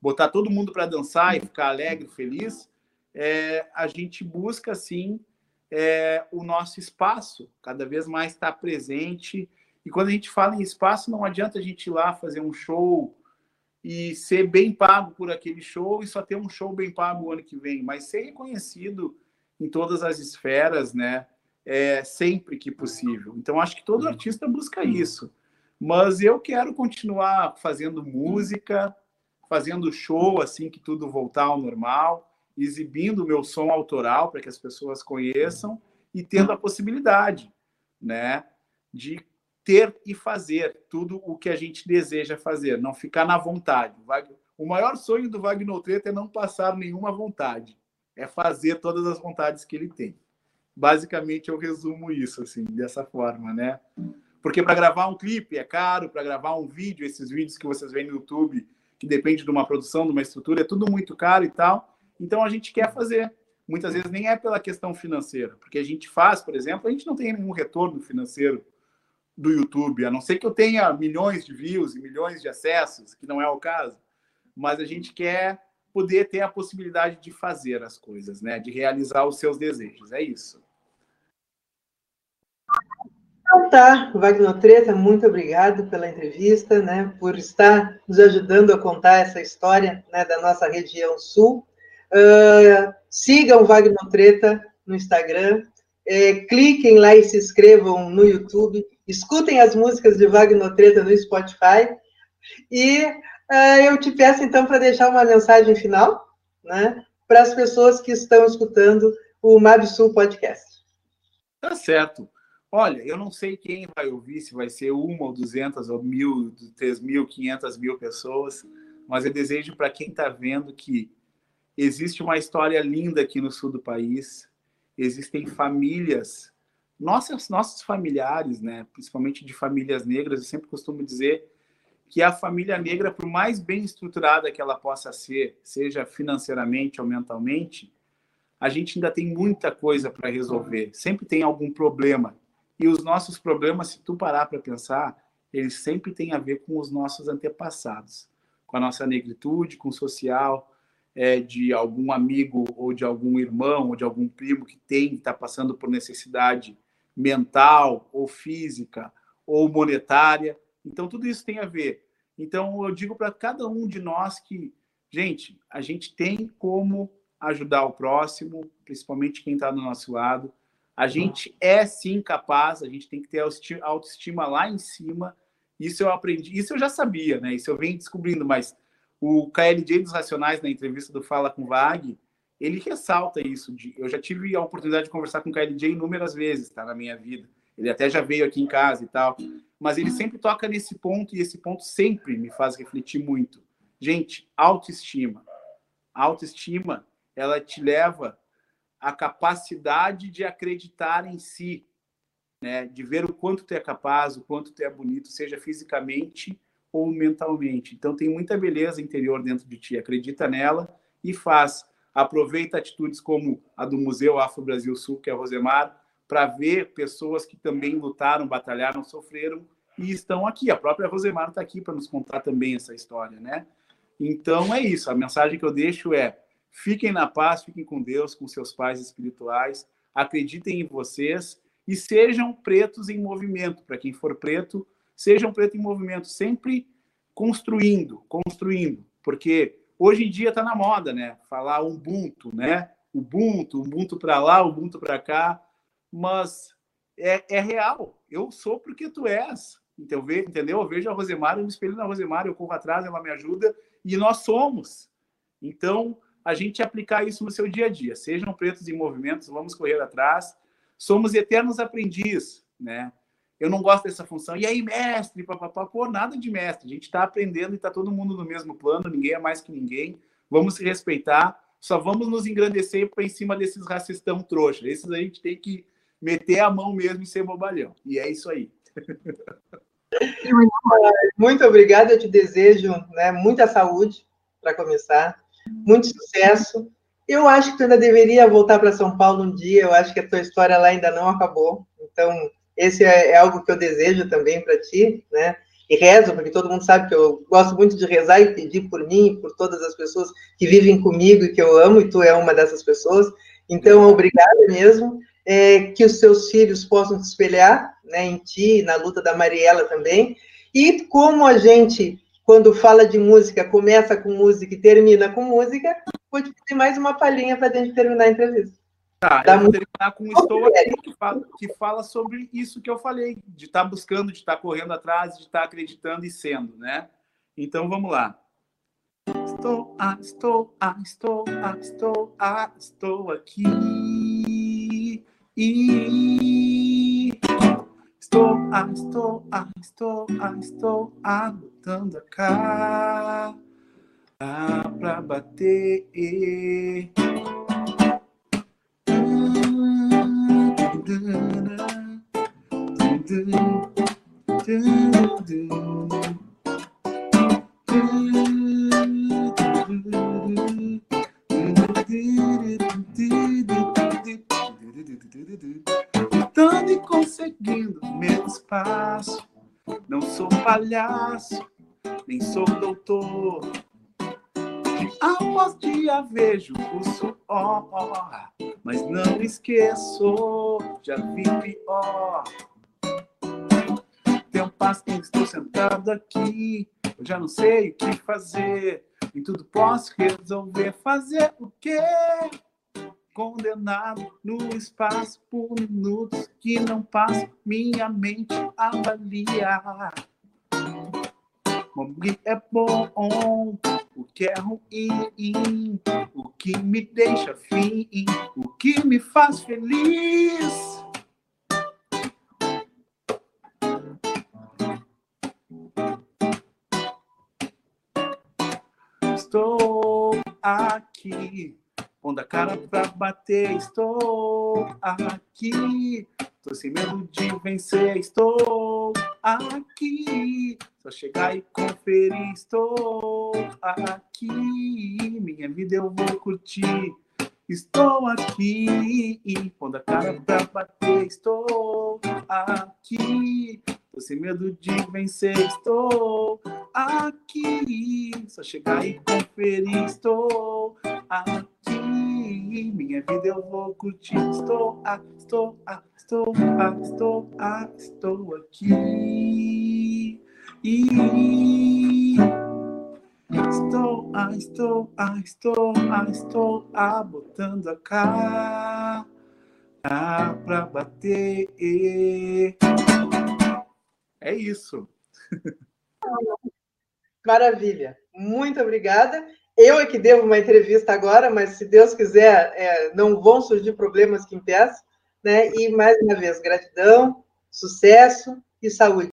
botar todo mundo para dançar e ficar alegre, feliz, é, a gente busca, assim, é, o nosso espaço, cada vez mais estar tá presente. E quando a gente fala em espaço, não adianta a gente ir lá fazer um show e ser bem pago por aquele show e só ter um show bem pago o ano que vem, mas ser reconhecido em todas as esferas, né? É, sempre que possível. Então, acho que todo artista busca isso. Mas eu quero continuar fazendo música, fazendo show assim que tudo voltar ao normal, exibindo o meu som autoral para que as pessoas conheçam e tendo a possibilidade, né, de ter e fazer tudo o que a gente deseja fazer, não ficar na vontade. O maior sonho do Wagner Treta é não passar nenhuma vontade é fazer todas as vontades que ele tem. Basicamente, eu resumo isso assim, dessa forma, né? Porque para gravar um clipe é caro, para gravar um vídeo, esses vídeos que vocês veem no YouTube, que depende de uma produção, de uma estrutura, é tudo muito caro e tal. Então a gente quer fazer. Muitas vezes nem é pela questão financeira, porque a gente faz, por exemplo, a gente não tem nenhum retorno financeiro do YouTube, a não ser que eu tenha milhões de views e milhões de acessos, que não é o caso, mas a gente quer poder ter a possibilidade de fazer as coisas, né? De realizar os seus desejos. É isso. Então tá, Wagner Treta, muito obrigado pela entrevista, né, por estar nos ajudando a contar essa história né, da nossa região sul. Uh, sigam Wagner Treta no Instagram, é, cliquem lá e se inscrevam no YouTube, escutem as músicas de Wagner Treta no Spotify e eu te peço então para deixar uma mensagem final, né, para as pessoas que estão escutando o Mabsul Podcast. Tá certo. Olha, eu não sei quem vai ouvir, se vai ser uma ou duzentas ou mil, três mil, quinhentas mil pessoas, mas eu desejo para quem está vendo que existe uma história linda aqui no sul do país, existem famílias, nossas, nossos familiares, né, principalmente de famílias negras, eu sempre costumo dizer que a família negra, por mais bem estruturada que ela possa ser, seja financeiramente ou mentalmente, a gente ainda tem muita coisa para resolver. Sempre tem algum problema. E os nossos problemas, se tu parar para pensar, eles sempre têm a ver com os nossos antepassados, com a nossa negritude, com o social, é, de algum amigo ou de algum irmão ou de algum primo que tem, está passando por necessidade mental ou física ou monetária. Então, tudo isso tem a ver. Então, eu digo para cada um de nós que, gente, a gente tem como ajudar o próximo, principalmente quem está do nosso lado. A gente é sim capaz, a gente tem que ter a autoestima lá em cima. Isso eu aprendi, isso eu já sabia, né? Isso eu venho descobrindo, mas o KLJ dos Racionais, na entrevista do Fala com Vag, ele ressalta isso. De, eu já tive a oportunidade de conversar com o KLJ inúmeras vezes, tá? Na minha vida. Ele até já veio aqui em casa e tal. Mas ele sempre toca nesse ponto, e esse ponto sempre me faz refletir muito. Gente, autoestima. autoestima, ela te leva a capacidade de acreditar em si, né? de ver o quanto tu é capaz, o quanto tu é bonito, seja fisicamente ou mentalmente. Então tem muita beleza interior dentro de ti, acredita nela e faz. Aproveita atitudes como a do Museu Afro Brasil Sul, que é a Rosemar, para ver pessoas que também lutaram, batalharam, sofreram e estão aqui. A própria Rosemar está aqui para nos contar também essa história, né? Então é isso. A mensagem que eu deixo é Fiquem na paz, fiquem com Deus, com seus pais espirituais, acreditem em vocês e sejam pretos em movimento. Para quem for preto, sejam preto em movimento, sempre construindo, construindo, porque hoje em dia está na moda, né? Falar Ubuntu, né? Ubuntu, Ubuntu para lá, Ubuntu para cá, mas é, é, real. Eu sou porque tu és. Então, entendeu? Eu vejo a Rosemar, eu me espelho na Rosemar, eu corro atrás, ela me ajuda e nós somos. Então, a gente aplicar isso no seu dia a dia. Sejam pretos em movimentos, vamos correr atrás. Somos eternos aprendizes, né? Eu não gosto dessa função. E aí, mestre, papapá, pô, nada de mestre. A gente está aprendendo e está todo mundo no mesmo plano, ninguém é mais que ninguém. Vamos se respeitar, só vamos nos engrandecer para em cima desses racistão trouxa. Esses a gente tem que meter a mão mesmo e ser bobalhão. E é isso aí. Muito obrigada, eu te desejo né, muita saúde para começar muito sucesso. Eu acho que tu ainda deveria voltar para São Paulo um dia, eu acho que a tua história lá ainda não acabou. Então, esse é, é algo que eu desejo também para ti, né? E rezo, porque todo mundo sabe que eu gosto muito de rezar e pedir por mim por todas as pessoas que vivem comigo e que eu amo, e tu é uma dessas pessoas. Então, obrigada mesmo. É, que os seus filhos possam se espelhar né, em ti, na luta da Mariela também. E como a gente quando fala de música, começa com música e termina com música, vou te pedir mais uma palhinha para a gente terminar a entrevista. Tá, eu vou terminar com um Estou Aqui, que fala, que fala sobre isso que eu falei, de estar tá buscando, de estar tá correndo atrás, de estar tá acreditando e sendo, né? Então, vamos lá. Estou, ah, estou, ah, estou, ah, estou, ah, estou aqui. E estou, ah, estou, ah, estou, ah, estou, botando a cara pra bater. Conseguindo meu espaço. Não sou palhaço, nem sou doutor. Após dia vejo o suor, mas não esqueço, já vi pior. Tem um passo que estou sentado aqui, eu já não sei o que fazer. Em tudo posso resolver fazer o quê? Condenado no espaço por minutos que não passo, minha mente avalia. O que é bom, o que é ruim, o que me deixa fim, o que me faz feliz. Estou aqui, pondo a cara pra bater. Estou aqui, tô sem medo de vencer. Estou aqui, só chegar e conferir. Estou aqui, minha vida eu vou curtir. Estou aqui, pondo a cara pra bater. Estou aqui, tô sem medo de vencer. Estou aqui, só chegar e conferir. Estou aqui, minha vida eu vou curtir. Estou, ah, estou, ah, estou, ah, estou, ah, estou aqui. E estou, ah, estou, ah, estou, ah, estou, ah, botando a cara pra bater. É isso. Maravilha. Muito obrigada. Eu é que devo uma entrevista agora, mas se Deus quiser, é, não vão surgir problemas que impeçam. Né? E mais uma vez, gratidão, sucesso e saúde.